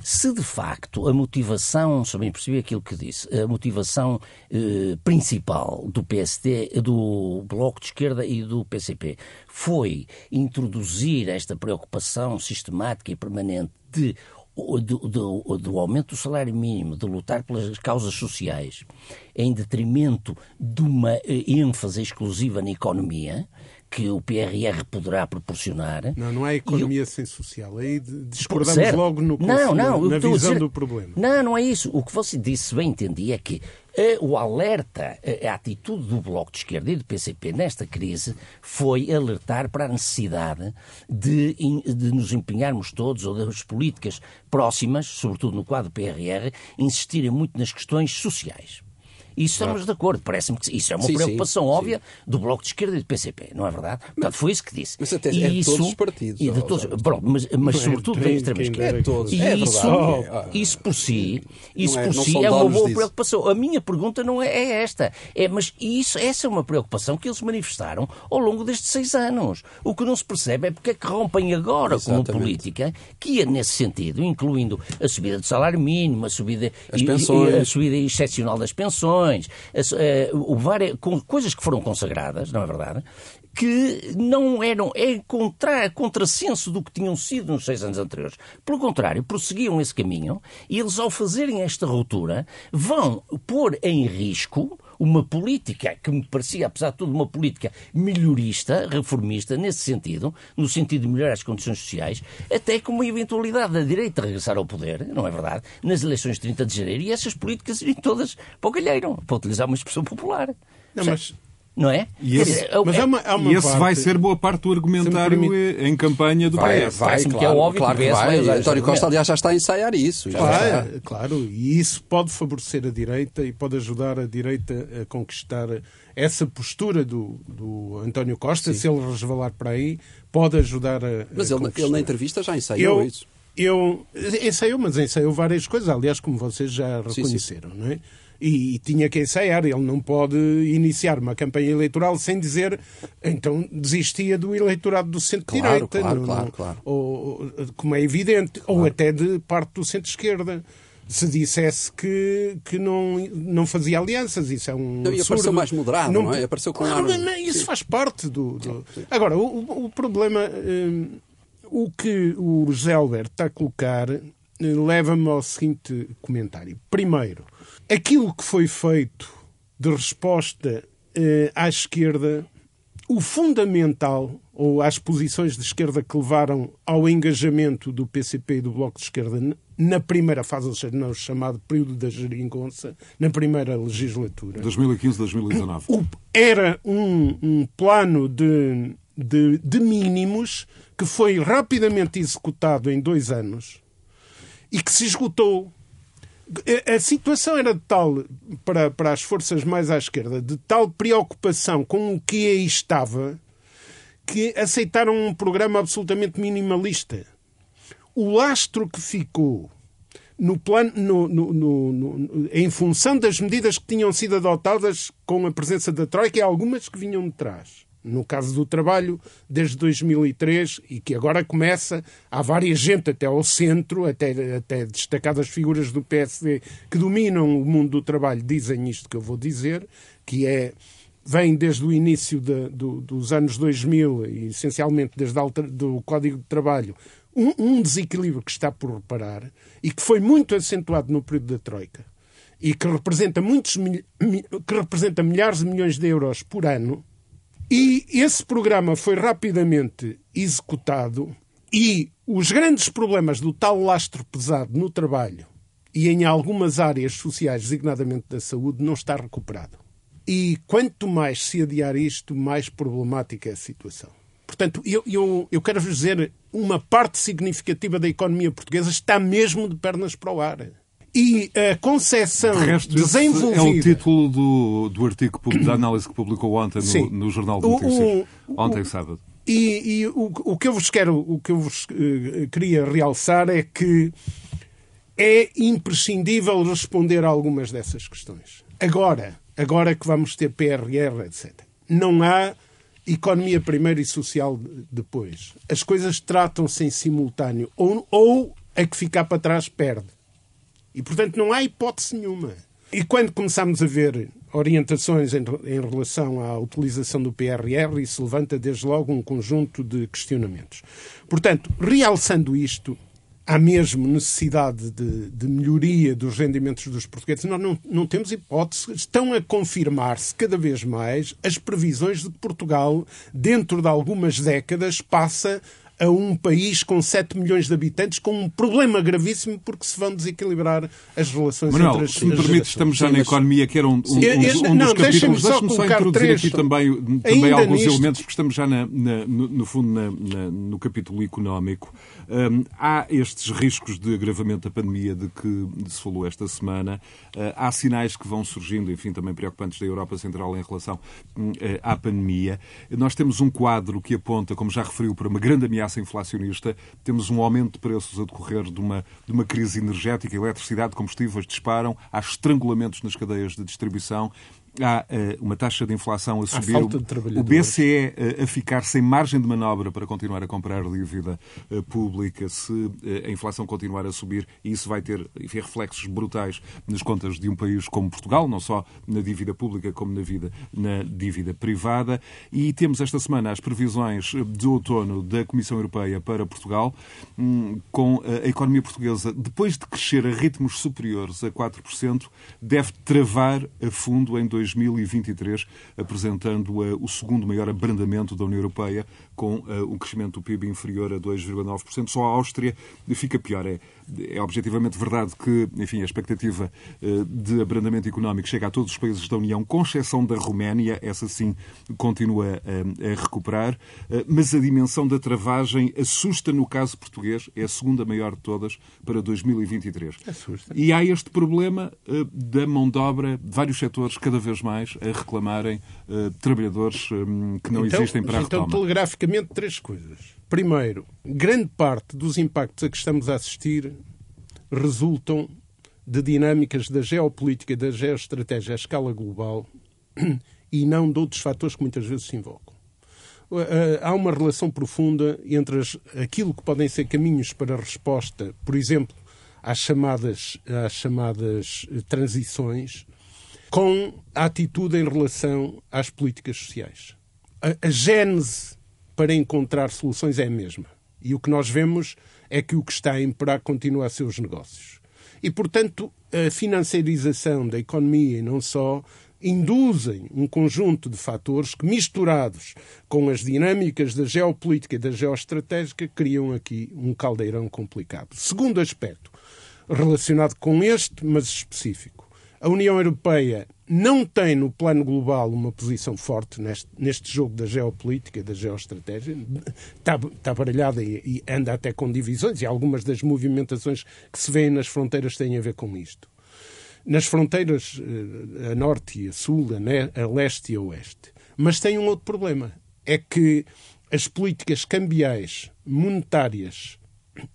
se de facto a motivação, se bem percebi aquilo que disse, a motivação eh, principal do PSD, do Bloco de Esquerda e do PCP foi introduzir esta preocupação sistemática e permanente de do, do- do aumento do salário mínimo, de lutar pelas causas sociais, em detrimento de uma eh, ênfase exclusiva na economia, que o PRR poderá proporcionar. Não, não é economia sem social. Aí de- discordamos Certo. logo no não, não, eu na visão dizer- do problema. Não, não é isso. O que você disse, se bem entendi, é que eh, o alerta, eh, a atitude do Bloco de Esquerda e do PCP nesta crise foi alertar para a necessidade de, de nos empenharmos todos, ou das políticas próximas, sobretudo no quadro PRR, insistirem muito nas questões sociais. Isso estamos de acordo. Parece-me que isso é uma Sim, sim, preocupação sim. óbvia do Bloco de Esquerda e do PCP, não é verdade? Portanto, foi isso que disse. Mas até E é de todos os partidos, E de todos, mas, mas é sobretudo da extrema-esquerda. É todos. E É isso, verdade. isso por si, isso Não é- por si é uma boa disso. preocupação. A minha pergunta não é, é esta. É, mas isso, essa é uma preocupação que eles manifestaram ao longo destes seis anos. O que não se percebe é porque é que rompem agora com uma política que ia nesse sentido, incluindo a subida do salário mínimo, a subida, As e- e- pensões. a subida excepcional das pensões, eh, o várias, com- coisas que foram consagradas, não é verdade? Que não eram, é contra, contrassenso do que tinham sido nos seis anos anteriores. Pelo contrário, prosseguiam esse caminho e eles, ao fazerem esta ruptura, vão pôr em risco uma política que me parecia, apesar de tudo, uma política melhorista, reformista, nesse sentido, no sentido de melhorar as condições sociais, até com uma eventualidade da direita regressar ao poder, não é verdade, nas eleições de 30 de janeiro, e essas políticas irem todas para o galheiro, para utilizar uma expressão popular. Não, mas Não é? E esse- é- mas há uma, há uma E esse parte- vai ser boa parte do argumentário eh, em campanha do Vai, PS. vai. Parece-me que é óbvio claro que que vai vai. esse António Costa, aliás, já está a ensaiar isso. Claro, claro, e isso pode favorecer a direita e pode ajudar a direita a conquistar essa postura do, do António Costa, se ele resvalar para aí, pode ajudar a. Mas a ele, conquistar. ele na entrevista já ensaiou eu, isso. eu ensaiou, mas ensaiou várias coisas, aliás, como vocês já sim. reconheceram, não é? E, e tinha que ensaiar, ele não pode iniciar uma campanha eleitoral sem dizer então desistia do eleitorado do centro-direita, Claro, claro, não- claro, não- claro. ou- como é evidente, ou até de parte do centro-esquerda. Se dissesse que, que não, não fazia alianças, isso é um. Não, e apareceu absurdo. mais moderado, não é? Apareceu com Claro, ar- não, Isso faz parte do. do- Agora, o, o- o problema. hum, o que o José Alberto está a colocar eh, leva-me ao seguinte comentário. Primeiro, aquilo que foi feito de resposta eh, à esquerda, o fundamental, ou às posições de esquerda que levaram ao engajamento do PCP e do Bloco de Esquerda na primeira fase, ou seja, no chamado período da geringonça, na primeira legislatura, 2015-2019. o- era um, um plano de, de, de mínimos que foi rapidamente executado em dois anos e que se esgotou. A- A situação era de tal, para, para as forças mais à esquerda, de tal preocupação com o que aí estava, que aceitaram um programa absolutamente minimalista. o lastro que ficou no plano, no, no, no, em função das medidas que tinham sido adotadas com a presença da Troika e algumas que vinham de trás. No caso do trabalho, desde 2003, e que agora começa, há várias gente até ao centro, até, até destacadas figuras do PSD que dominam o mundo do trabalho, dizem isto que eu vou dizer, que é vem desde o início de, do, dos anos 2000 e essencialmente desde o Código de Trabalho, um, um, desequilíbrio que está por reparar e que foi muito acentuado no período da Troika e que representa, muitos, que representa milhares de milhões de euros por ano. E esse programa foi rapidamente executado e os grandes problemas do tal lastro pesado no trabalho e em algumas áreas sociais, designadamente da saúde, não está recuperado. E quanto mais se adiar isto, mais problemática é a situação. Portanto, eu, eu, eu quero vos dizer, uma parte significativa da economia portuguesa está mesmo de pernas para o ar. E a concepção de resto, desenvolvida... É o título do, do artigo da análise que publicou ontem no, no Jornal de Notícias. Ontem, sábado. E, e o, o, que eu vos quero, o que eu vos uh, queria realçar é que é imprescindível responder a algumas dessas questões. Agora, agora que vamos ter PRR, etc. Não há economia primeiro e social depois. As coisas tratam-se em simultâneo. Ou, ou a que ficar para trás perde. E, portanto, não há hipótese nenhuma. E quando começamos a ver orientações em, em, relação à utilização do PRR, isso levanta desde logo um conjunto de questionamentos. Portanto, realçando isto, há mesmo necessidade de, de, melhoria dos rendimentos dos portugueses. Nós não, não temos hipótese. Estão a confirmar-se cada vez mais as previsões de que Portugal, dentro de algumas décadas, passa a um país com 7 milhões de habitantes com um problema gravíssimo porque se vão desequilibrar as relações Manuel, entre as se me permite, estamos já na economia, que era um, um, um, um dos capítulos. Deixe-me só, introduzir três, aqui também, também alguns nisto. elementos, porque estamos já, na, na, no, no, fundo, na, no capítulo económico. Um, há estes riscos de agravamento da pandemia de que se falou esta semana. Uh, há sinais que vão surgindo, enfim, também preocupantes da Europa Central em relação uh, à pandemia. Nós temos um quadro que aponta, como já referiu, para uma grande ameaça inflacionista. Temos um aumento de preços a decorrer de uma, de uma crise energética, eletricidade, combustíveis disparam, há estrangulamentos nas cadeias de distribuição há uh, uma taxa de inflação a subir, o BCE uh, eh, a ficar sem margem de manobra para continuar a comprar dívida uh, pública se a inflação continuar a subir, e isso vai ter enfim, reflexos brutais nas contas de um país como Portugal, não só na dívida pública como na, vida, na dívida privada. E temos esta semana as previsões de outono da Comissão Europeia para Portugal, um, com a economia portuguesa, depois de crescer a ritmos superiores a 4%, deve travar a fundo em 2020 2023, apresentando uh, o segundo maior abrandamento da União Europeia, com uh, um crescimento do PIB inferior a 2,9%. Só a Áustria fica pior. É, é objetivamente verdade que, enfim, a expectativa uh, de abrandamento económico chega a todos os países da União, com exceção da Roménia, essa sim continua a recuperar, mas a dimensão da travagem assusta no caso português, é a segunda maior de todas para 2023. Assusta. E há este problema da mão de obra de vários setores cada vez mais a reclamarem trabalhadores que não então, existem para a então, retoma. Então, telegraficamente, três coisas. Primeiro, grande parte dos impactos a que estamos a assistir resultam de dinâmicas da geopolítica e da geoestratégia à escala global e não de outros fatores que muitas vezes se invocam. Eh, há uma relação profunda entre aquilo que podem ser caminhos para resposta, por exemplo, às chamadas, às chamadas eh, transições, com a atitude em relação às políticas sociais. A, a gênese para encontrar soluções é a mesma. E o que nós vemos é que o que está a imperar continua a ser os negócios. E, portanto, a financiarização da economia e não só induzem um conjunto de fatores que, misturados com as dinâmicas da geopolítica e da geoestratégica, criam aqui um caldeirão complicado. Segundo aspecto, relacionado com este, mas específico. A União Europeia não tem no plano global uma posição forte neste, neste jogo da geopolítica, da geoestratégia. Está, está baralhada e, e, anda até com divisões, e algumas das movimentações que se vêem nas fronteiras têm a ver com isto. Nas fronteiras eh, a norte e a sul, a, a leste e a oeste. Mas tem um outro problema. É que as políticas cambiais, monetárias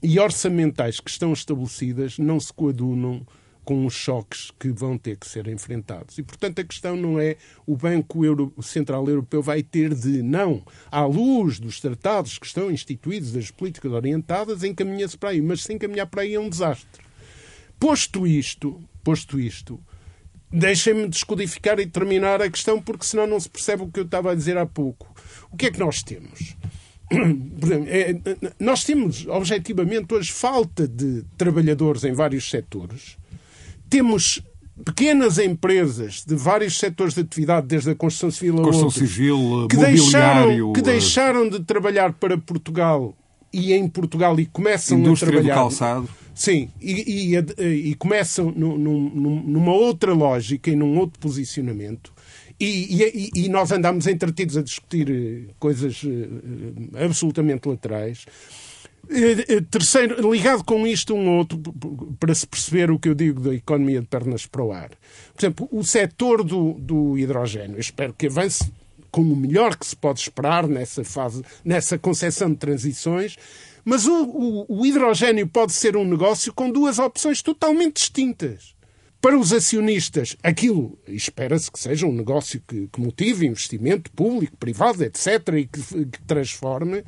e orçamentais que estão estabelecidas não se coadunam com os choques que vão ter que ser enfrentados. E, portanto, a questão não é o Banco Euro Central Europeu vai ter de, não, à luz dos tratados que estão instituídos, das políticas orientadas, encaminha-se para aí. Mas se encaminhar para aí é um desastre. Posto isto, posto isto, deixem-me descodificar e terminar a questão, porque senão não se percebe o que eu estava a dizer há pouco. O que é que nós temos? É, nós temos, objetivamente, hoje falta de trabalhadores em vários setores temos pequenas empresas de vários setores de atividade, desde a construção civil a construção outros, civil, que deixaram, que deixaram de trabalhar para Portugal e em Portugal e começam Indústria a trabalhar. do calçado. Sim, e, e, e começam numa outra lógica e num outro posicionamento. E, e, nós andamos entretidos a discutir eh, coisas eh, absolutamente laterais. Eh, eh, terceiro, ligado com isto um outro, para se perceber o que eu digo da economia de pernas para o ar. Por exemplo, o setor do, do hidrogênio, espero que avance como o melhor que se pode esperar nessa fase, nessa concepção de transições, mas o, o, o hidrogênio pode ser um negócio com duas opções totalmente distintas. Para os acionistas, aquilo espera-se que seja um negócio que, que motive investimento público, privado, etc., e que, que transforme.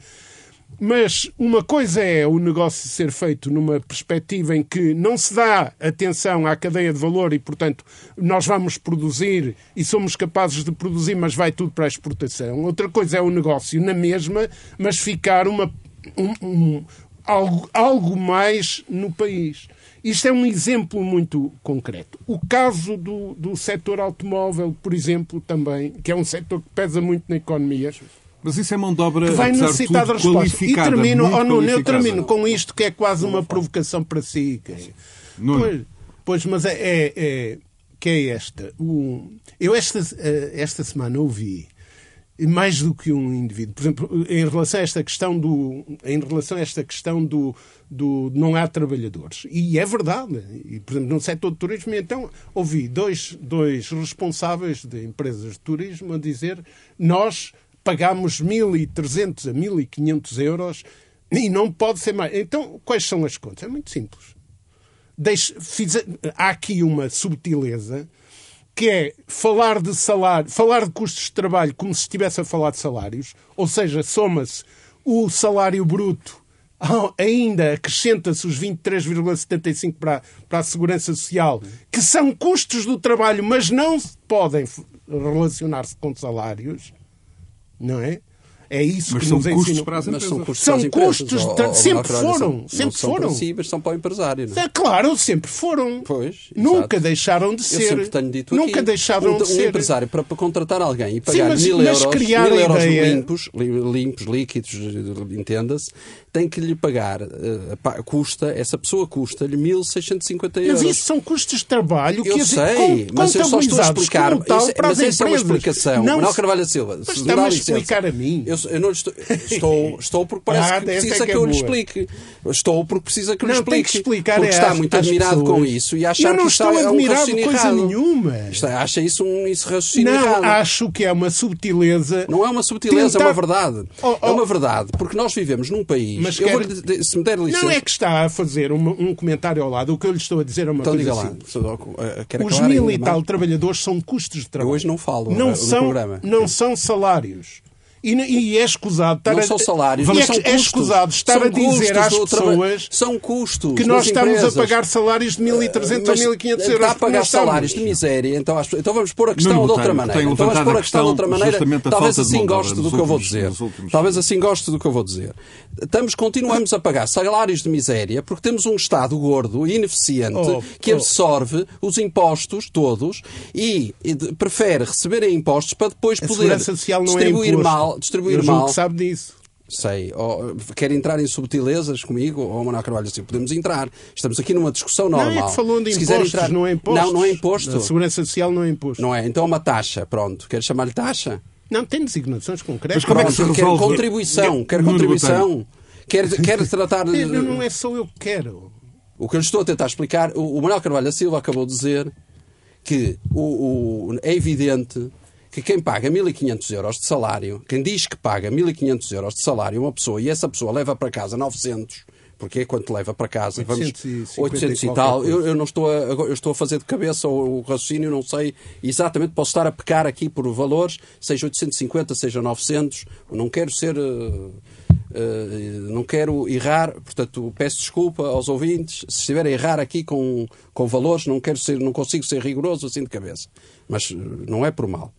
Mas uma coisa é o negócio ser feito numa perspectiva em que não se dá atenção à cadeia de valor e, portanto, nós vamos produzir e somos capazes de produzir, mas vai tudo para a exportação. Outra coisa é o negócio na mesma, mas ficar uma, um, um, algo, algo mais no país. Isto é um exemplo muito concreto. O caso do, do setor automóvel, por exemplo, também, que é um setor que pesa muito na economia, mas isso é mão de obra que vai necessitar de resposta. E termino, oh, Nuno, eu termino com isto que é quase uma provocação para si. Pois, pois, mas é, é, é, que é esta. O, eu esta, eh, esta semana ouvi mais do que um indivíduo. Por exemplo, em relação a esta questão do, em relação a esta questão do, do não há trabalhadores. E é verdade. E, por exemplo, no setor do turismo, então, ouvi dois, dois responsáveis de empresas de turismo a dizer nós pagamos 1.300 a 1.500 euros e não pode ser mais. Então, quais são as contas? É muito simples. Deixe, fiz, há aqui uma subtileza que é falar de salário, falar de custos de trabalho como se estivesse a falar de salários, ou seja, soma-se o salário bruto, ainda acrescenta-se os 23,75 para, para a segurança social, que são custos do trabalho, mas não podem relacionar-se com salários não é? É isso mas que são nos custos ensinam. para as empresas. Mas são custos, são custos de- ou- sempre ou- foram, não sempre são foram. para si, mas são para o empresário. Não é? É claro, sempre foram. Pois, Nunca exato. deixaram de Eu ser. sempre tenho dito Nunca aqui, deixaram um, de um ser. empresário para, para contratar alguém e pagar mas- mil mas euros, criar mil euros limpos, li- limpos, líquidos, entenda-se, tem que lhe pagar, pa- custa, essa pessoa custa-lhe 1.650 euros. Mas isso são custos de trabalho que Eu sei, con- mas eu só estou a explicar. como tal Isso- para mas as essa é uma explicação. Não se- Carvalho da Silva, Mas se está-me a explicar a mim. Eu, eu não estou, estou, estou porque parece Ah, que precisa é que que, é eu lhe explique. Estou porque precisa que eu lhe Não, tem explique. que explicar porque é está às- muito às admirado pessoas. com isso e achar Eu não que isto estou é um admirado de raciocínio coisa errado. nenhuma. Isto é- acha isso um isso raciocínio Não, errado. acho que é uma subtileza. Não é uma subtileza, é uma verdade. Oh, oh. É uma verdade, porque nós vivemos num país. Mas eu quer- vou se me der licença. Não é que está a fazer uma- um comentário ao lado. O que eu lhe estou a dizer é uma Então coisa diga lá. simples. Só- eh, Os mil e tal trabalhadores são custos de trabalho. hoje não falo, não no são, programa. Não são salários. E, e é escusado estar Não a, são salários, e é, são é escusado estar São a dizer às pessoas São custos que nós estamos empresas. a pagar salários de 1.300 ou Mas 1.500 euros. Está a pagar salários de miséria, então, acho- então vamos pôr a questão Nuno de outra maneira. tem Então vamos pôr a a questão de outra maneira. Talvez assim goste do que eu vou dizer. Talvez assim goste do que eu vou dizer. Estamos, continuamos a pagar salários de miséria porque temos um Estado gordo e ineficiente Oh, que oh. absorve os impostos todos e, e de- prefere receber impostos para depois A poder é distribuir imposto. Mal, distribuir eu mal. que sabe disso. Sei. Oh, quer entrar em subtilezas comigo, ou Manuel Carvalho assim? Podemos entrar. Estamos aqui numa discussão normal. Não é que falou de Se impostos, quiser entrar... não é imposto. Não, não é imposto. A segurança social não é imposto. Não é? Então é uma taxa, pronto. Quer chamar-lhe taxa? Não, tem designações concretas. Mas como é que Pronto, se quer resolve- contribuição, quer contribuição. Quer, quer tratar de... Não, não é só eu que quero. O que eu lhe estou a tentar explicar, o, o Manuel Carvalho da Silva acabou de dizer que o, o- é evidente que quem paga 1.500 euros de salário, quem diz que paga 1.500 euros de salário a uma pessoa e essa pessoa leva para casa 900 porque é quanto leva para casa. 850 vamos, 800 e tal. Eu, eu não estou a, eu estou a fazer de cabeça o, o raciocínio, não sei exatamente. Posso estar a pecar aqui por valores, seja 850, seja 900. Não quero ser. eh, não quero errar, portanto, peço desculpa aos ouvintes se estiver a errar aqui com, com valores, não quero ser, não consigo ser rigoroso assim de cabeça. Mas eh, não é por mal.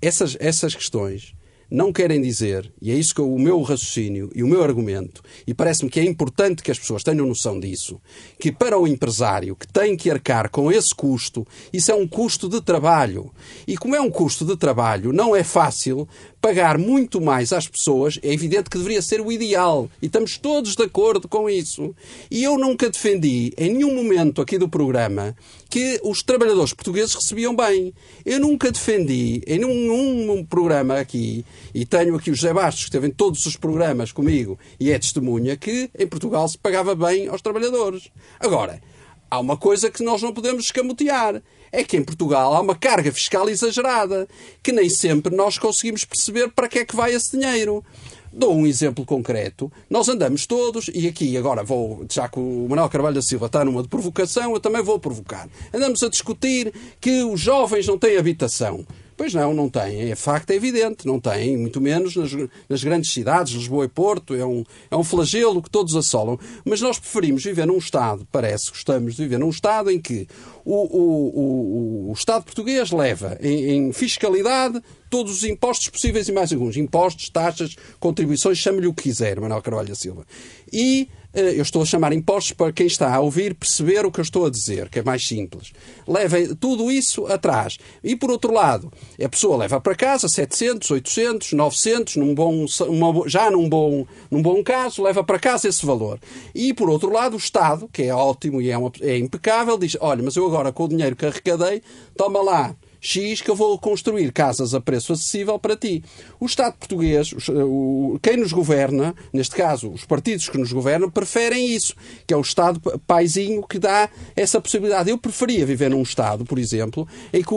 Essas, essas questões não querem dizer, e é isso que o meu raciocínio e o meu argumento, e parece-me que é importante que as pessoas tenham noção disso, que para o empresário que tem que arcar com esse custo, isso é um custo de trabalho. E como é um custo de trabalho, não é fácil pagar muito mais às pessoas, é evidente que deveria ser o ideal, e estamos todos de acordo com isso. E eu nunca defendi, em nenhum momento aqui do programa, que os trabalhadores portugueses recebiam bem. Eu nunca defendi, em nenhum programa aqui, e tenho aqui o José Bastos, que esteve em todos os programas comigo, e é testemunha, que em Portugal se pagava bem aos trabalhadores. Agora, há uma coisa que nós não podemos escamotear. É que em Portugal há uma carga fiscal exagerada, que nem sempre nós conseguimos perceber para que é que vai esse dinheiro. Dou um exemplo concreto. Nós andamos todos, e aqui agora vou, já que o Manuel Carvalho da Silva está numa de provocação, eu também vou provocar. Andamos a discutir que os jovens não têm habitação. Pois não, não têm. É facto, é evidente. Não têm, muito menos nas, nas grandes cidades, Lisboa e Porto. É um, é um flagelo que todos assolam. Mas nós preferimos viver num Estado, parece, gostamos de viver num Estado em que o, o, o, o Estado português leva em, em fiscalidade todos os impostos possíveis e mais alguns. Impostos, taxas, contribuições, chame-lhe o que quiser, Manuel Carvalho da Silva. E eu estou a chamar impostos para quem está a ouvir perceber o que eu estou a dizer, que é mais simples. Levem tudo isso atrás. E por outro lado, a pessoa leva para casa 700, 800, 900, num bom, uma- já num bom, num bom caso, leva para casa esse valor. E por outro lado, o Estado, que é ótimo e é, uma- é impecável, diz: olha, mas eu agora com o dinheiro que arrecadei, toma lá. X que eu vou construir casas a preço acessível para ti. O Estado português, o- quem nos governa, neste caso os partidos que nos governam, preferem isso, que é o Estado pa- paizinho que dá essa possibilidade. Eu preferia viver num Estado, por exemplo, em que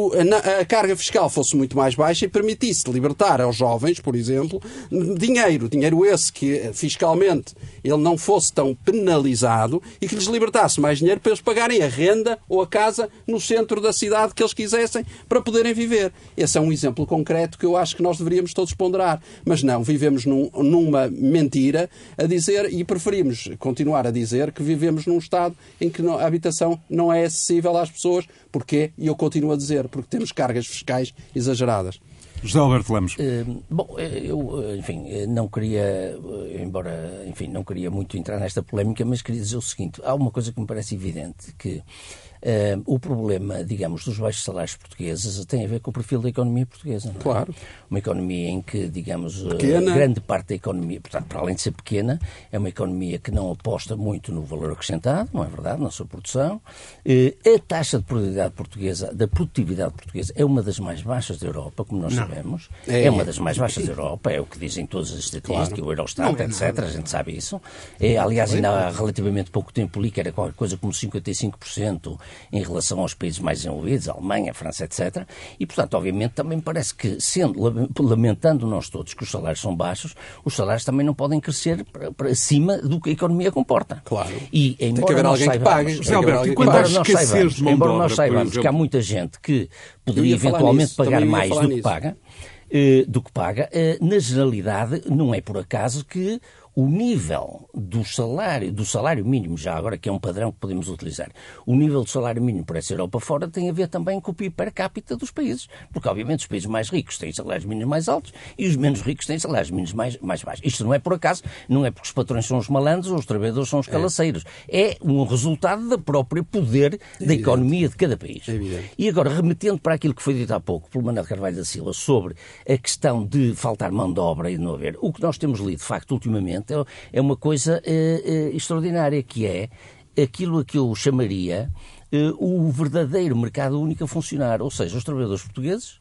a carga fiscal fosse muito mais baixa e permitisse libertar aos jovens, por exemplo, dinheiro, dinheiro esse que eh, fiscalmente ele não fosse tão penalizado e que lhes libertasse mais dinheiro para eles pagarem a renda ou a casa no centro da cidade que eles quisessem para poderem viver. Esse é um exemplo concreto que eu acho que nós deveríamos todos ponderar. Mas não, vivemos num- numa mentira a dizer e preferimos continuar a dizer que vivemos num Estado em que a habitação não é acessível às pessoas. Porquê? E eu continuo a dizer, porque temos cargas fiscais exageradas. José Alberto Lemos. Eh, Bom, eh, eu, eh, enfim, não queria, embora, enfim, não queria muito entrar nesta polémica, mas queria dizer o seguinte: há uma coisa que me parece evidente, que eh, o problema, digamos, dos baixos salários portugueses tem a ver com o perfil da economia portuguesa. não é? Claro. Uma economia em que, digamos, eh, Pequena. grande parte da economia, portanto, para além de ser pequena, é uma economia que não aposta muito no valor acrescentado, não é verdade, na sua produção. Eh, A taxa de produtividade portuguesa, da produtividade portuguesa, é uma das mais baixas da Europa, como nós sabemos. É. É. uma das mais baixas da Europa, é o que dizem todas as estatísticas, o Eurostat, etc. A gente sabe isso. É, aliás, ainda há relativamente pouco tempo li que era qualquer coisa como 55% em relação aos países mais desenvolvidos, a Alemanha, a França, etc. E, portanto, obviamente, também parece que, sendo, lamentando nós todos que os salários são baixos, os salários também não podem crescer para, para cima do que a economia comporta. Claro. E, que embora haver nós alguém que saibamos- pague. José Alberto, quando Embora nós saibamos, de mão embora nós saibamos que há muita gente que poderia eventualmente nisso, pagar mais falar do que nisso. paga, eh, do que paga, eh, na generalidade não é por acaso que o nível do salário, do salário mínimo, já agora que é um padrão que podemos utilizar, o nível do salário mínimo para essa Europa fora tem a ver também com o PIB per capita dos países. Porque, obviamente, os países mais ricos têm salários mínimos mais altos e os menos ricos têm salários mínimos mais, mais baixos. Isto não é por acaso, não é porque os patrões são os malandros ou os trabalhadores são os calaceiros. É um resultado da própria poder da economia de cada país. É. E agora, remetendo para aquilo que foi dito há pouco pelo Manuel Carvalho da Silva sobre a questão de faltar mão de obra e de não haver, o que nós temos lido, de facto, ultimamente, é- é uma coisa eh, eh, extraordinária, que é aquilo a que eu chamaria eh, o verdadeiro mercado único a funcionar. Ou seja, os trabalhadores portugueses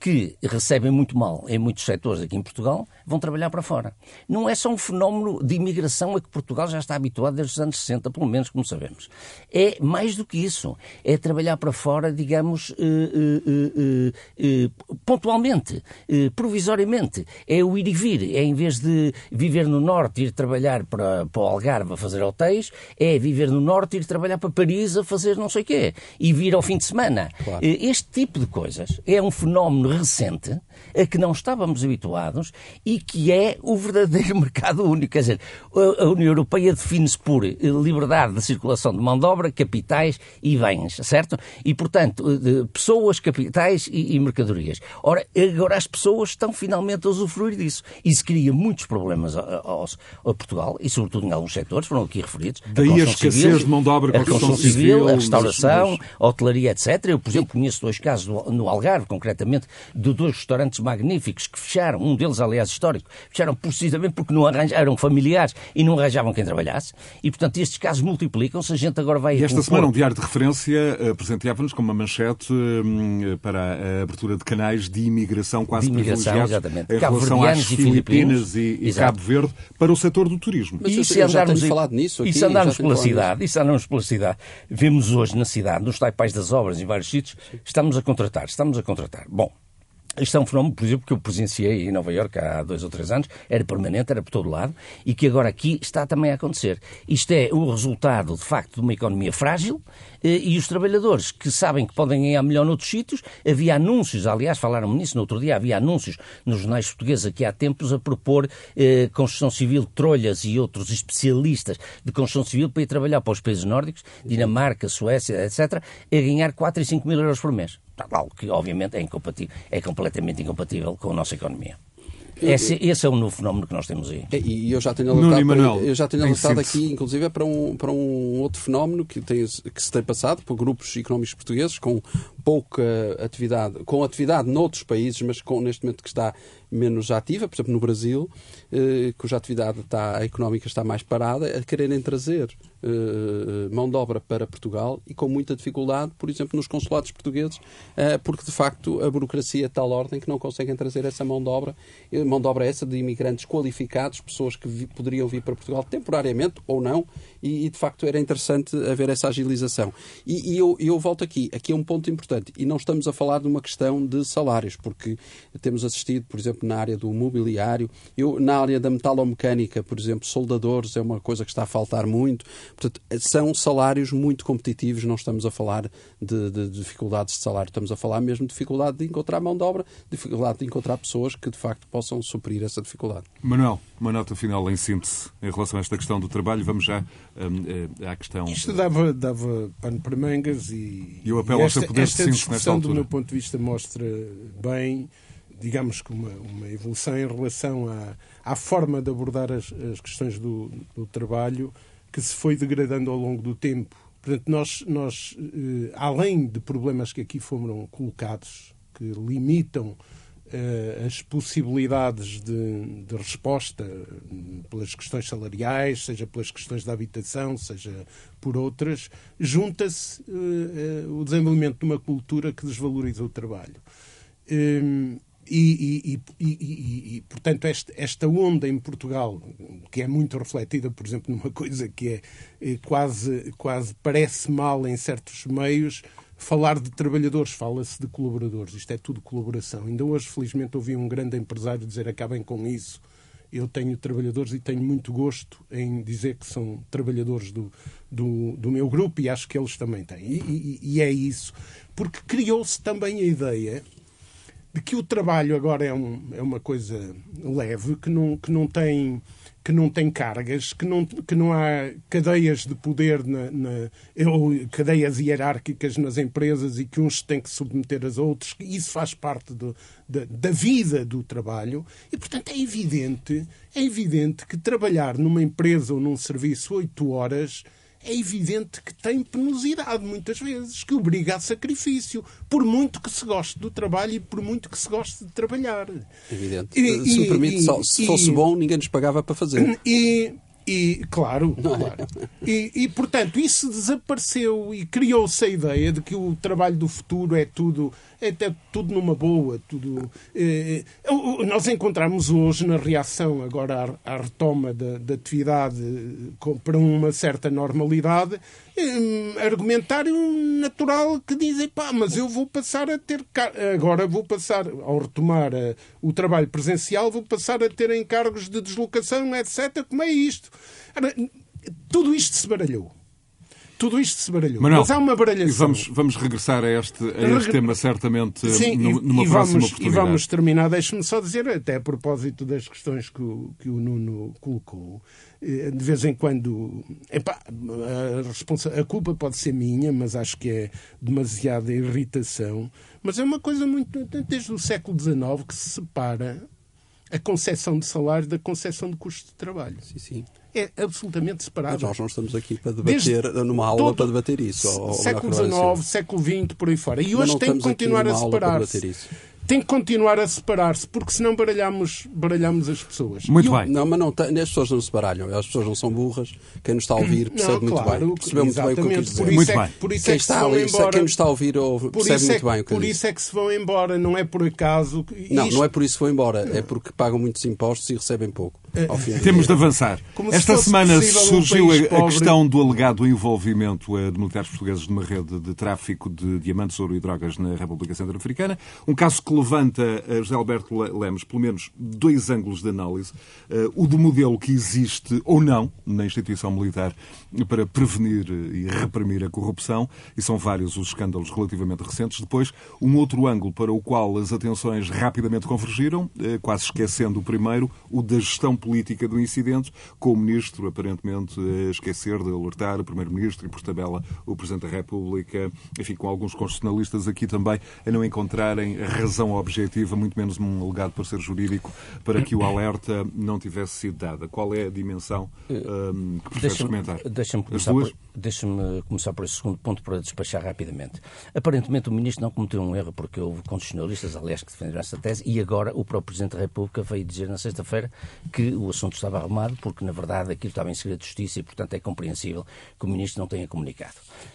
que recebem muito mal em muitos setores aqui em Portugal vão trabalhar para fora. Não é só um fenómeno de imigração a que Portugal já está habituado desde os anos 60, pelo menos como sabemos. É mais do que isso. É trabalhar para fora, digamos, eh, eh, eh, pontualmente, provisoriamente. É o ir e vir. É em vez de viver no Norte, ir trabalhar para, para o Algarve a fazer hotéis, é viver no Norte, ir trabalhar para Paris a fazer não sei o quê. E vir ao fim de semana. Claro. Este tipo de coisas é um fenómeno recente a que não estávamos habituados e que é o verdadeiro mercado único. Quer dizer, a União Europeia define-se por eh, liberdade de circulação de mão de obra, capitais e bens, certo? E, portanto, eh, pessoas, capitais e, e mercadorias. Ora, agora as pessoas estão finalmente a usufruir disso. Isso cria muitos problemas a, a, Portugal e, sobretudo, em alguns setores, foram aqui referidos. Daí a, a escassez civil, de mão de obra, a construção civil, civil, a restauração, a hotelaria, etc. Eu, por exemplo, conheço dois casos no Algarve, concretamente, de dois restaurantes magníficos que fecharam, um deles, aliás, histórico, fecharam precisamente porque não arranjaram, eram familiares e não arranjavam quem trabalhasse. E, portanto, estes casos multiplicam-se. A gente agora vai. E esta semana, um diário de referência eh, presenteava-nos com uma manchete hum, para a abertura de canais de imigração quase de imigração, exatamente. em relação às Filipinas e, e Cabo Verde para o setor do turismo. Mas e se andarmos, falado nisso aqui, e se andarmos pela cidade, e se andarmos pela cidade, vemos hoje na cidade, nos taipais das obras, em vários sítios, estamos a contratar, estamos a contratar. Bom, isto é um fenómeno, por exemplo, que eu presenciei em Nova Iorque há dois ou três anos, era permanente, era por todo lado, e que agora aqui está também a acontecer. Isto é o resultado, de facto, de uma economia frágil eh, e os trabalhadores que sabem que podem ganhar melhor noutros sítios. Havia anúncios, aliás, falaram-me nisso no outro dia, havia anúncios nos jornais portugueses aqui há tempos a propor eh, construção civil, trolhas e outros especialistas de construção civil para ir trabalhar para os países nórdicos, Dinamarca, Suécia, etc., a ganhar 4 e 5 mil euros por mês algo que obviamente é, incompatível, é completamente incompatível com a nossa economia. Esse, esse, é o novo fenómeno que nós temos aí. E eu já tenho alertado, eu já tenho alertado aqui, inclusive, para um, para um outro fenómeno que, tem, que se tem passado por grupos económicos portugueses com pouca atividade, com atividade noutros países, mas com, neste momento que está menos ativa, por exemplo, no Brasil, eh, cuja atividade está, económica está mais parada, a quererem trazer eh, mão de obra para Portugal e com muita dificuldade, por exemplo, nos consulados portugueses, eh, porque de facto a burocracia é de tal ordem que não conseguem trazer essa mão de obra, eh, mão de obra essa de imigrantes qualificados, pessoas que vi, poderiam vir para Portugal temporariamente ou não, e, e, de facto era interessante haver essa agilização. E, e eu, eu volto aqui, aqui é um ponto importante, e não estamos a falar de uma questão de salários, porque temos assistido, por exemplo, na área do mobiliário, eu, na área da metalomecânica, por exemplo, soldadores é uma coisa que está a faltar muito. Portanto, são salários muito competitivos, não estamos a falar de, de, dificuldades de salário, estamos a falar mesmo de dificuldade de encontrar mão de obra, dificuldade de encontrar pessoas que de facto possam suprir essa dificuldade. Manuel, uma nota final em síntese em relação a esta questão do trabalho. Vamos já à questão. Isto dava, dava pano para mangas e. Eu apelo esta, ao seu poder esta de discussão, do meu ponto de vista, mostra bem digamos que uma, uma evolução em relação à, à forma de abordar as, as questões do, do, trabalho que se foi degradando ao longo do tempo. Portanto, nós, nós eh, além de problemas que aqui foram colocados, que limitam eh, as possibilidades de, de, resposta pelas questões salariais, seja pelas questões da habitação, seja por outras, junta-se eh, o desenvolvimento de uma cultura que desvaloriza o trabalho. Ehm, e, e, e, e, portanto, esta, esta onda em Portugal, que é muito refletida, por exemplo, numa coisa que é quase, quase parece mal em certos meios, falar de trabalhadores, fala-se de colaboradores. Isto é tudo colaboração. Ainda hoje, felizmente, ouvi um grande empresário dizer acabem com isso. Eu tenho trabalhadores e tenho muito gosto em dizer que são trabalhadores do, do, do meu grupo e acho que eles também têm. E, e, e é isso. Porque criou-se também a ideia de que o trabalho agora é, um, é uma coisa leve, que não, que não tem que não tem cargas, que não, que não há cadeias de poder na, na, ou cadeias hierárquicas nas empresas e que uns têm que submeter aos outros, isso faz parte do, da, da vida do trabalho. E, portanto, é evidente, é evidente que trabalhar numa empresa ou num serviço oito horas é evidente que tem penosidade muitas vezes, que obriga a sacrifício, por muito que se goste do trabalho e por muito que se goste de trabalhar. Evidente. E, se me permite, e, só, se fosse bom, ninguém nos pagava para fazer. E, E, claro, é? claro. E, e, portanto, isso desapareceu e criou-se a ideia de que o trabalho do futuro é tudo, é tudo numa boa. Tudo, eh, nós encontramos hoje, na reação agora à, à retoma da, da atividade com, para uma certa normalidade, eh, argumentário natural que dizem, pá, mas eu vou passar a ter, agora vou passar, ao retomar a, o trabalho presencial, vou passar a ter encargos de deslocação, etc. Como é isto? Ora, tudo isto se baralhou. Tudo isto se baralhou. Manuel, Mas há uma baralhação. Vamos, vamos regressar a este, a este tema, certamente, Sim, numa e, próxima vamos, oportunidade. E vamos terminar, deixe-me só dizer, até a propósito das questões que o, que o Nuno colocou, eh, de vez em quando. Epá, a, responsa a culpa pode ser minha, mas acho que é demasiada irritação. Mas é uma coisa muito. desde o século XIX que se separa a concessão de salário da concessão de custo de trabalho. Sim, sim. É absolutamente separado. Mas nós não estamos aqui para debater, Desde numa aula para debater isso. Século XIX, século XX, por aí fora. E hoje tem que continuar a separar-se tem que continuar a separar-se, porque senão baralhamos, baralhamos as pessoas. Muito bem. Não, mas não, as pessoas não se baralham, as pessoas não são burras. Quem nos está a ouvir percebe não, claro, muito bem. Percebeu muito bem o que eu quis dizer. Por muito é, bem. Por isso quem é que está ali, embora. Quem nos está a ouvir ouve, percebe muito é, bem o que eu Por isso é que se vão embora, não é por acaso. Não, isto... não é por isso que vão embora, é porque pagam muitos impostos e recebem pouco. Temos de avançar. Como Esta se semana surgiu um a, questão do alegado envolvimento de militares portugueses numa rede de tráfico de diamantes, ouro e drogas na República Centro-Africana. Um caso que levanta a José Alberto Lemos pelo menos dois ângulos de análise. Uh, o do modelo que existe ou não na instituição militar para prevenir e reprimir a corrupção, e são vários os escândalos relativamente recentes. Depois, um outro ângulo para o qual as atenções rapidamente convergiram, quase esquecendo o primeiro, o da gestão política do incidente, com o Ministro aparentemente a esquecer de alertar o Primeiro-Ministro e, por tabela, o Presidente da República, enfim, com alguns constitucionalistas aqui também, a não encontrarem razão objetiva, muito menos um alegado parecer jurídico, para que o alerta não tivesse sido dada. Qual é a dimensão um, que preferes comentar? Deixa-me começar, por, deixa começar por esse segundo ponto para despachar rapidamente. Aparentemente o Ministro não cometeu um erro, porque houve constitucionalistas, aliás, que defenderam essa tese, e agora o próprio Presidente da República veio dizer na sexta-feira que o assunto estava arrumado, porque na verdade aquilo estava em segredo de justiça e, portanto, é compreensível que o Ministro não tenha comunicado.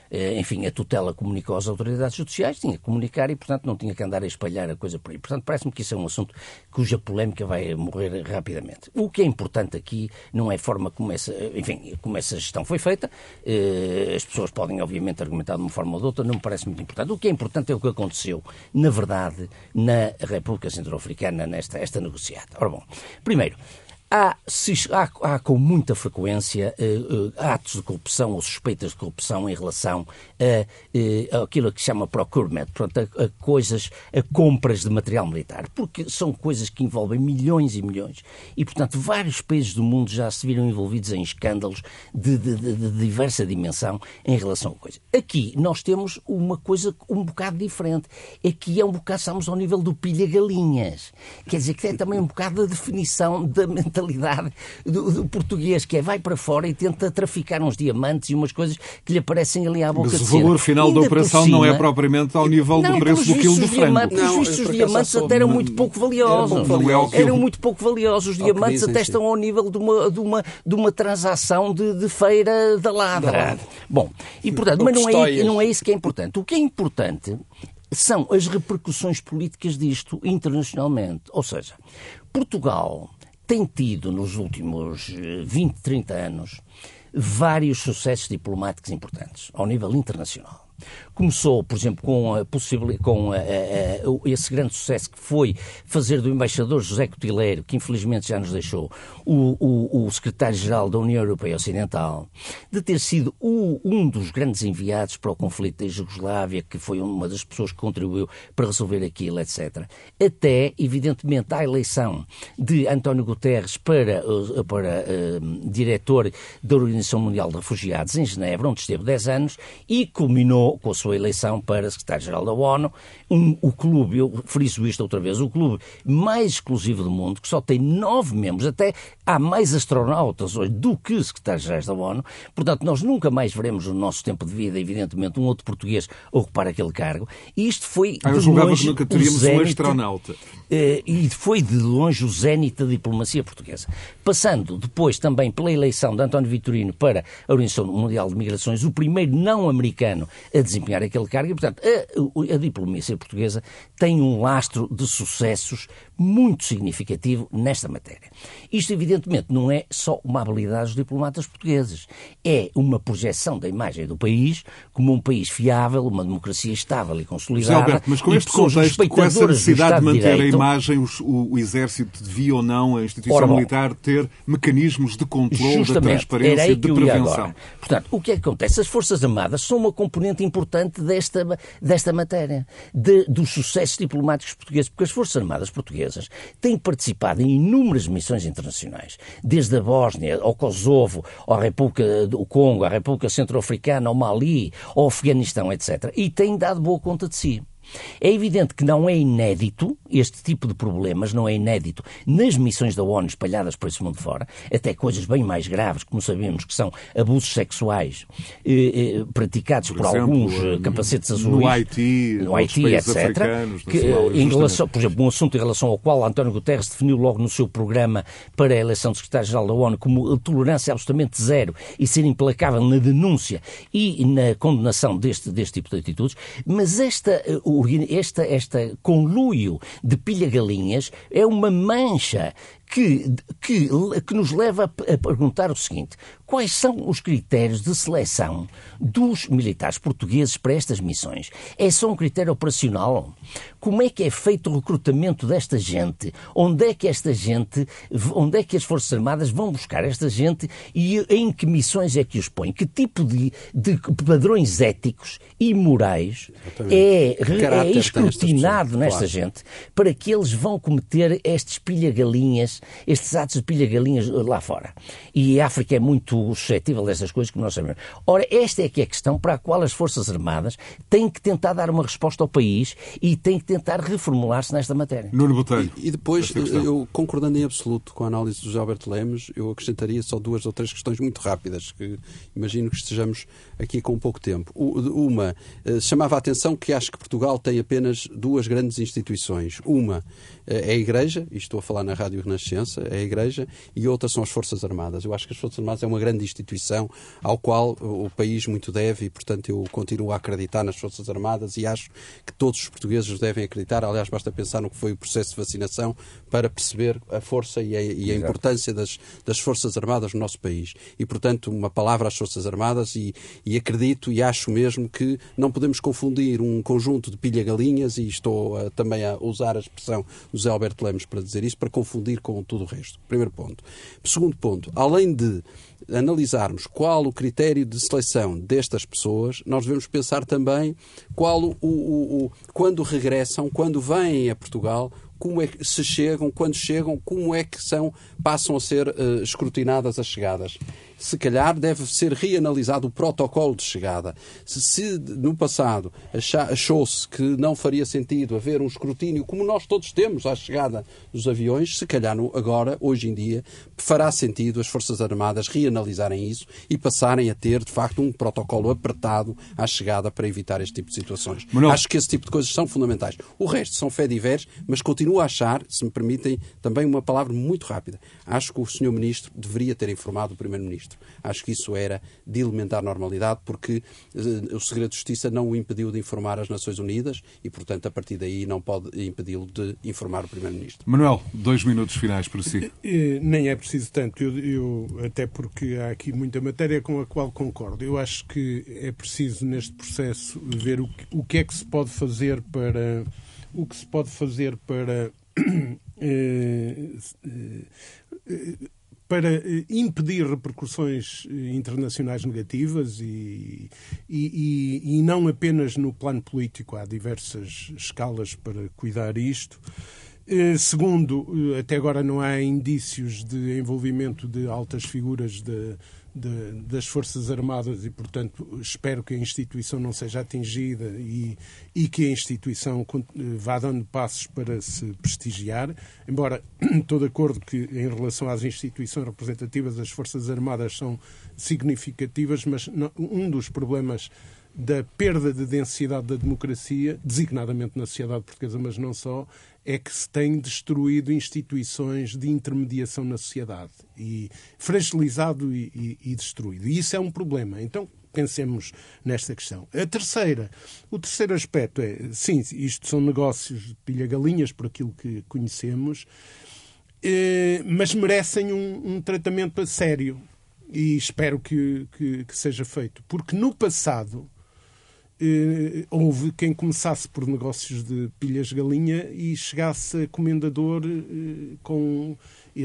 Eh, enfim, a tutela comunicou às autoridades judiciais, tinha que comunicar e, portanto, não tinha que andar a espalhar a coisa por aí. Portanto, parece-me que isso é um assunto cuja polémica vai morrer rapidamente. O que é importante aqui não é a forma como essa, enfim, como essa gestão foi feita. Eh, as pessoas podem, obviamente, argumentar de uma forma ou de outra, não me parece muito importante. O que é importante é o que aconteceu, na verdade, na República Centro-Africana, nesta esta negociata. Ora bom, primeiro, Há, há, há, com muita frequência uh, uh, atos de corrupção ou suspeitas de corrupção em relação a, uh, aquilo que se chama procurement, portanto, a, a, coisas, a compras de material militar, porque são coisas que envolvem milhões e milhões. E, portanto, vários países do mundo já se viram envolvidos em escândalos de, de, de, de diversa dimensão em relação a coisas. Aqui nós temos uma coisa um bocado diferente. Aqui é um bocado, estamos ao nível do pilha-galinhas. Quer dizer que é também um bocado a definição da mentalidade mentalidade do, do, português, que é vai para fora e tenta traficar uns diamantes e umas coisas que lhe aparecem ali à boca Mas de o valor final da operação cima, não é propriamente ao nível não, do preço do quilo de frango. Vistos, os diamantes até eram muito pouco valiosos. Não é eram muito pouco valiosos. Os diamantes até estão ao nível de uma, de uma, de uma transação de, de feira da ladra. Bom, e portanto, mas não é, não é isso que é importante. O que é importante são as repercussões políticas disto internacionalmente. Ou seja, Portugal tem tido nos últimos 20, 30 anos vários sucessos diplomáticos importantes ao nível internacional. Começou, por exemplo, com, a possibil... com a, a, esse grande sucesso que foi fazer do embaixador José Cotileiro, que infelizmente já nos deixou, o, o, o secretário-geral da União Europeia Ocidental, de ter sido o, um dos grandes enviados para o conflito da Jugoslávia, que foi uma das pessoas que contribuiu para resolver aquilo, etc. Até, evidentemente, à eleição de António Guterres para, para uh, diretor da Organização Mundial de Refugiados em Genebra, onde esteve 10 anos, e culminou com a sua eleição para secretário-geral da ONU. Um, o clube, eu friso isto outra vez, o clube mais exclusivo do mundo, que só tem nove membros, até há mais astronautas hoje do que secretários-gerais da ONU. Portanto, nós nunca mais veremos no nosso tempo de vida, evidentemente, um outro português ocupar aquele cargo. E isto foi. Ah, eu julgava que nunca teríamos um astronauta. Eh, e foi de longe o zénite da diplomacia portuguesa. Passando depois também pela eleição de António Vitorino para a Organização Mundial de Migrações, o primeiro não-americano a desempenhar aquele cargo, e, portanto, a, a diplomacia portuguesa tem um lastro de sucessos muito significativo nesta matéria. Isto, evidentemente, não é só uma habilidade dos diplomatas portugueses, é uma projeção da imagem do país como um país fiável, uma democracia estável e consolidada. Alberto, mas com este contexto, com essa necessidade de manter direito, a imagem, o, o, o, Exército devia ou não, a instituição ora, militar, ter mecanismos de controle, da transparência e de prevenção. Portanto, o que é que acontece? As Forças Armadas são uma componente importante desta, desta matéria, de, dos sucessos diplomáticos portugueses, porque as Forças Armadas portuguesas têm participado em inúmeras missões internacionais, desde a Bósnia, ao Kosovo, à República do Congo, à República Centro-Africana, ao Mali, ao Afeganistão, etc. E têm dado boa conta de si. É evidente que não é inédito, este tipo de problemas não é inédito nas missões da ONU espalhadas por esse mundo fora, até coisas bem mais graves, como sabemos, que são abusos sexuais eh, eh, praticados por, por exemplo, alguns eh, capacetes azuis. No Haiti, no Haiti etc. Que, eh, em relação, por exemplo, um assunto em relação ao qual António Guterres definiu logo no seu programa para a eleição de secretário-geral da ONU como tolerância absolutamente zero e ser implacável na denúncia e na condenação deste, deste tipo de atitudes, mas esta, esta, esta conluio de pilha-galinhas é uma mancha que, que, que nos leva a perguntar o seguinte: quais são os critérios de seleção dos militares portugueses para estas missões? É só um critério operacional? Como é que é feito o recrutamento desta gente? Onde é que esta gente, onde é que as Forças Armadas vão buscar esta gente e em que missões é que os põem? Que tipo de, de padrões éticos e morais é, é escrutinado nesta claro. gente para que eles vão cometer estes pilha-galinhas estes atos de pilha-galinhas lá fora. E a África é muito suscetível destas coisas que nós sabemos. Ora, esta é que é a questão para a qual as Forças Armadas têm que tentar dar uma resposta ao país e têm que tentar reformular-se nesta matéria. Nuno Botelho. E, e depois, eu concordando em absoluto com a análise do José Alberto Lemos, eu acrescentaria só duas ou três questões muito rápidas, que imagino que estejamos aqui com pouco tempo. Uma, eh, chamava a atenção que acho que Portugal tem apenas duas grandes instituições. Uma é a Igreja, e estou a falar na Rádio Renascença, é a Igreja, e outra são as Forças Armadas. Eu acho que as Forças Armadas é uma grande instituição ao qual o país muito deve e, portanto, eu continuo a acreditar nas Forças Armadas e acho que todos os portugueses devem acreditar. Aliás, basta pensar no que foi o processo de vacinação para perceber a força e a, e a importância das, das Forças Armadas no nosso país. E, portanto, uma palavra às Forças Armadas e, e acredito e acho mesmo que não podemos confundir um conjunto de pilha-galinhas, e estou a, também a usar a expressão José Alberto Lemos para dizer isso, para confundir com tudo o resto. Primeiro ponto. Segundo ponto, além de analisarmos qual o critério de seleção destas pessoas, nós devemos pensar também qual o, o, o quando regressam, quando vêm a Portugal, como é que se chegam, quando chegam, como é que são, passam a ser uh, escrutinadas as chegadas se calhar deve ser reanalisado o protocolo de chegada. Se, se no passado achou-se que não faria sentido haver um escrutínio como nós todos temos à chegada dos aviões, se calhar no, agora, hoje em dia, fará sentido as Forças Armadas reanalisarem isso e passarem a ter, de facto, um protocolo apertado à chegada para evitar este tipo de situações. Manuel. Acho que esse tipo de coisas são fundamentais. O resto são fé diversos, mas continuo a achar, se me permitem, também uma palavra muito rápida. Acho que o Sr. Ministro deveria ter informado o Primeiro-Ministro Primeiro-Ministro. Acho que isso era de elementar normalidade, porque uh, o Segredo de Justiça não o impediu de informar as Nações Unidas e, portanto, a partir daí não pode impedi-lo de informar o Primeiro-Ministro. Manuel, dois minutos finais para si. Eh, nem é preciso tanto, eu, eu, até porque há aqui muita matéria com a qual concordo. Eu acho que é preciso, neste processo, ver o que, o que é que se pode fazer para. O que se pode fazer para eh, para eh, impedir repercussões eh, internacionais negativas e, e, e, não apenas no plano político. Há diversas escalas para cuidar isto. Eh, segundo, até agora não há indícios de envolvimento de altas figuras de, de, das Forças Armadas e, portanto, espero que a instituição não seja atingida e, e que a instituição vá dando passos para se prestigiar. Embora estou de acordo que, em relação às instituições representativas, as Forças Armadas são significativas, mas não, um dos problemas da perda de densidade da democracia, designadamente na sociedade portuguesa, mas não só, é que se têm destruído instituições de intermediação na sociedade e fragilizado e, e, e destruído. E isso é um problema. Então, pensemos nesta questão. A terceira, o terceiro aspecto é, sim, isto são negócios de pilha-galinhas, por aquilo que conhecemos, eh, mas merecem um, um tratamento a sério e espero que, que, que seja feito. Porque no passado eh, houve quem começasse por negócios de pilhas-galinha e chegasse a comendador eh, com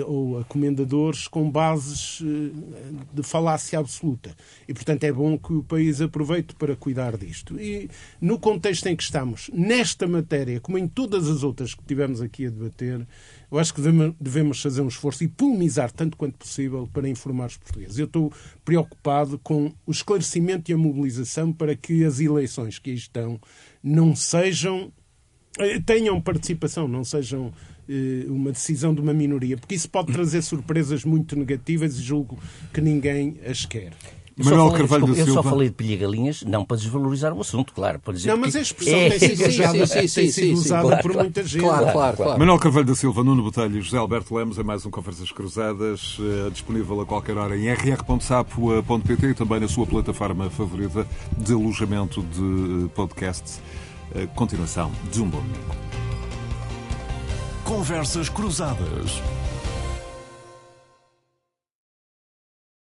ou a comendadores com bases eh, de falácia absoluta. E, portanto, é bom que o país aproveite para cuidar disto. E, no contexto em que estamos, nesta matéria, como em todas as outras que tivemos aqui a debater, eu acho que devemos fazer um esforço e polemizar tanto quanto possível para informar os portugueses. Eu estou preocupado com o esclarecimento e a mobilização para que as eleições que aí estão não sejam eh, tenham participação, não sejam eh, uma decisão de uma minoria, porque isso pode trazer surpresas muito negativas e julgo que ninguém as quer. Eu Manuel falei, Carvalho desculpa, da Silva. Eu só falei de pilha-galinhas, não para desvalorizar o assunto, claro. Para dizer não, mas a expressão é... tem sido usada, sim, sim, sim, usada claro, por muita gente. Claro, claro, claro. Manuel Carvalho da Silva, Nuno Botelho e José Alberto Lemos em mais um Conversas Cruzadas, uh, disponível a qualquer hora em rr.sapo.pt e também na sua plataforma favorita de alojamento de podcasts. Uh, continuação de um bom domingo. Conversas Cruzadas.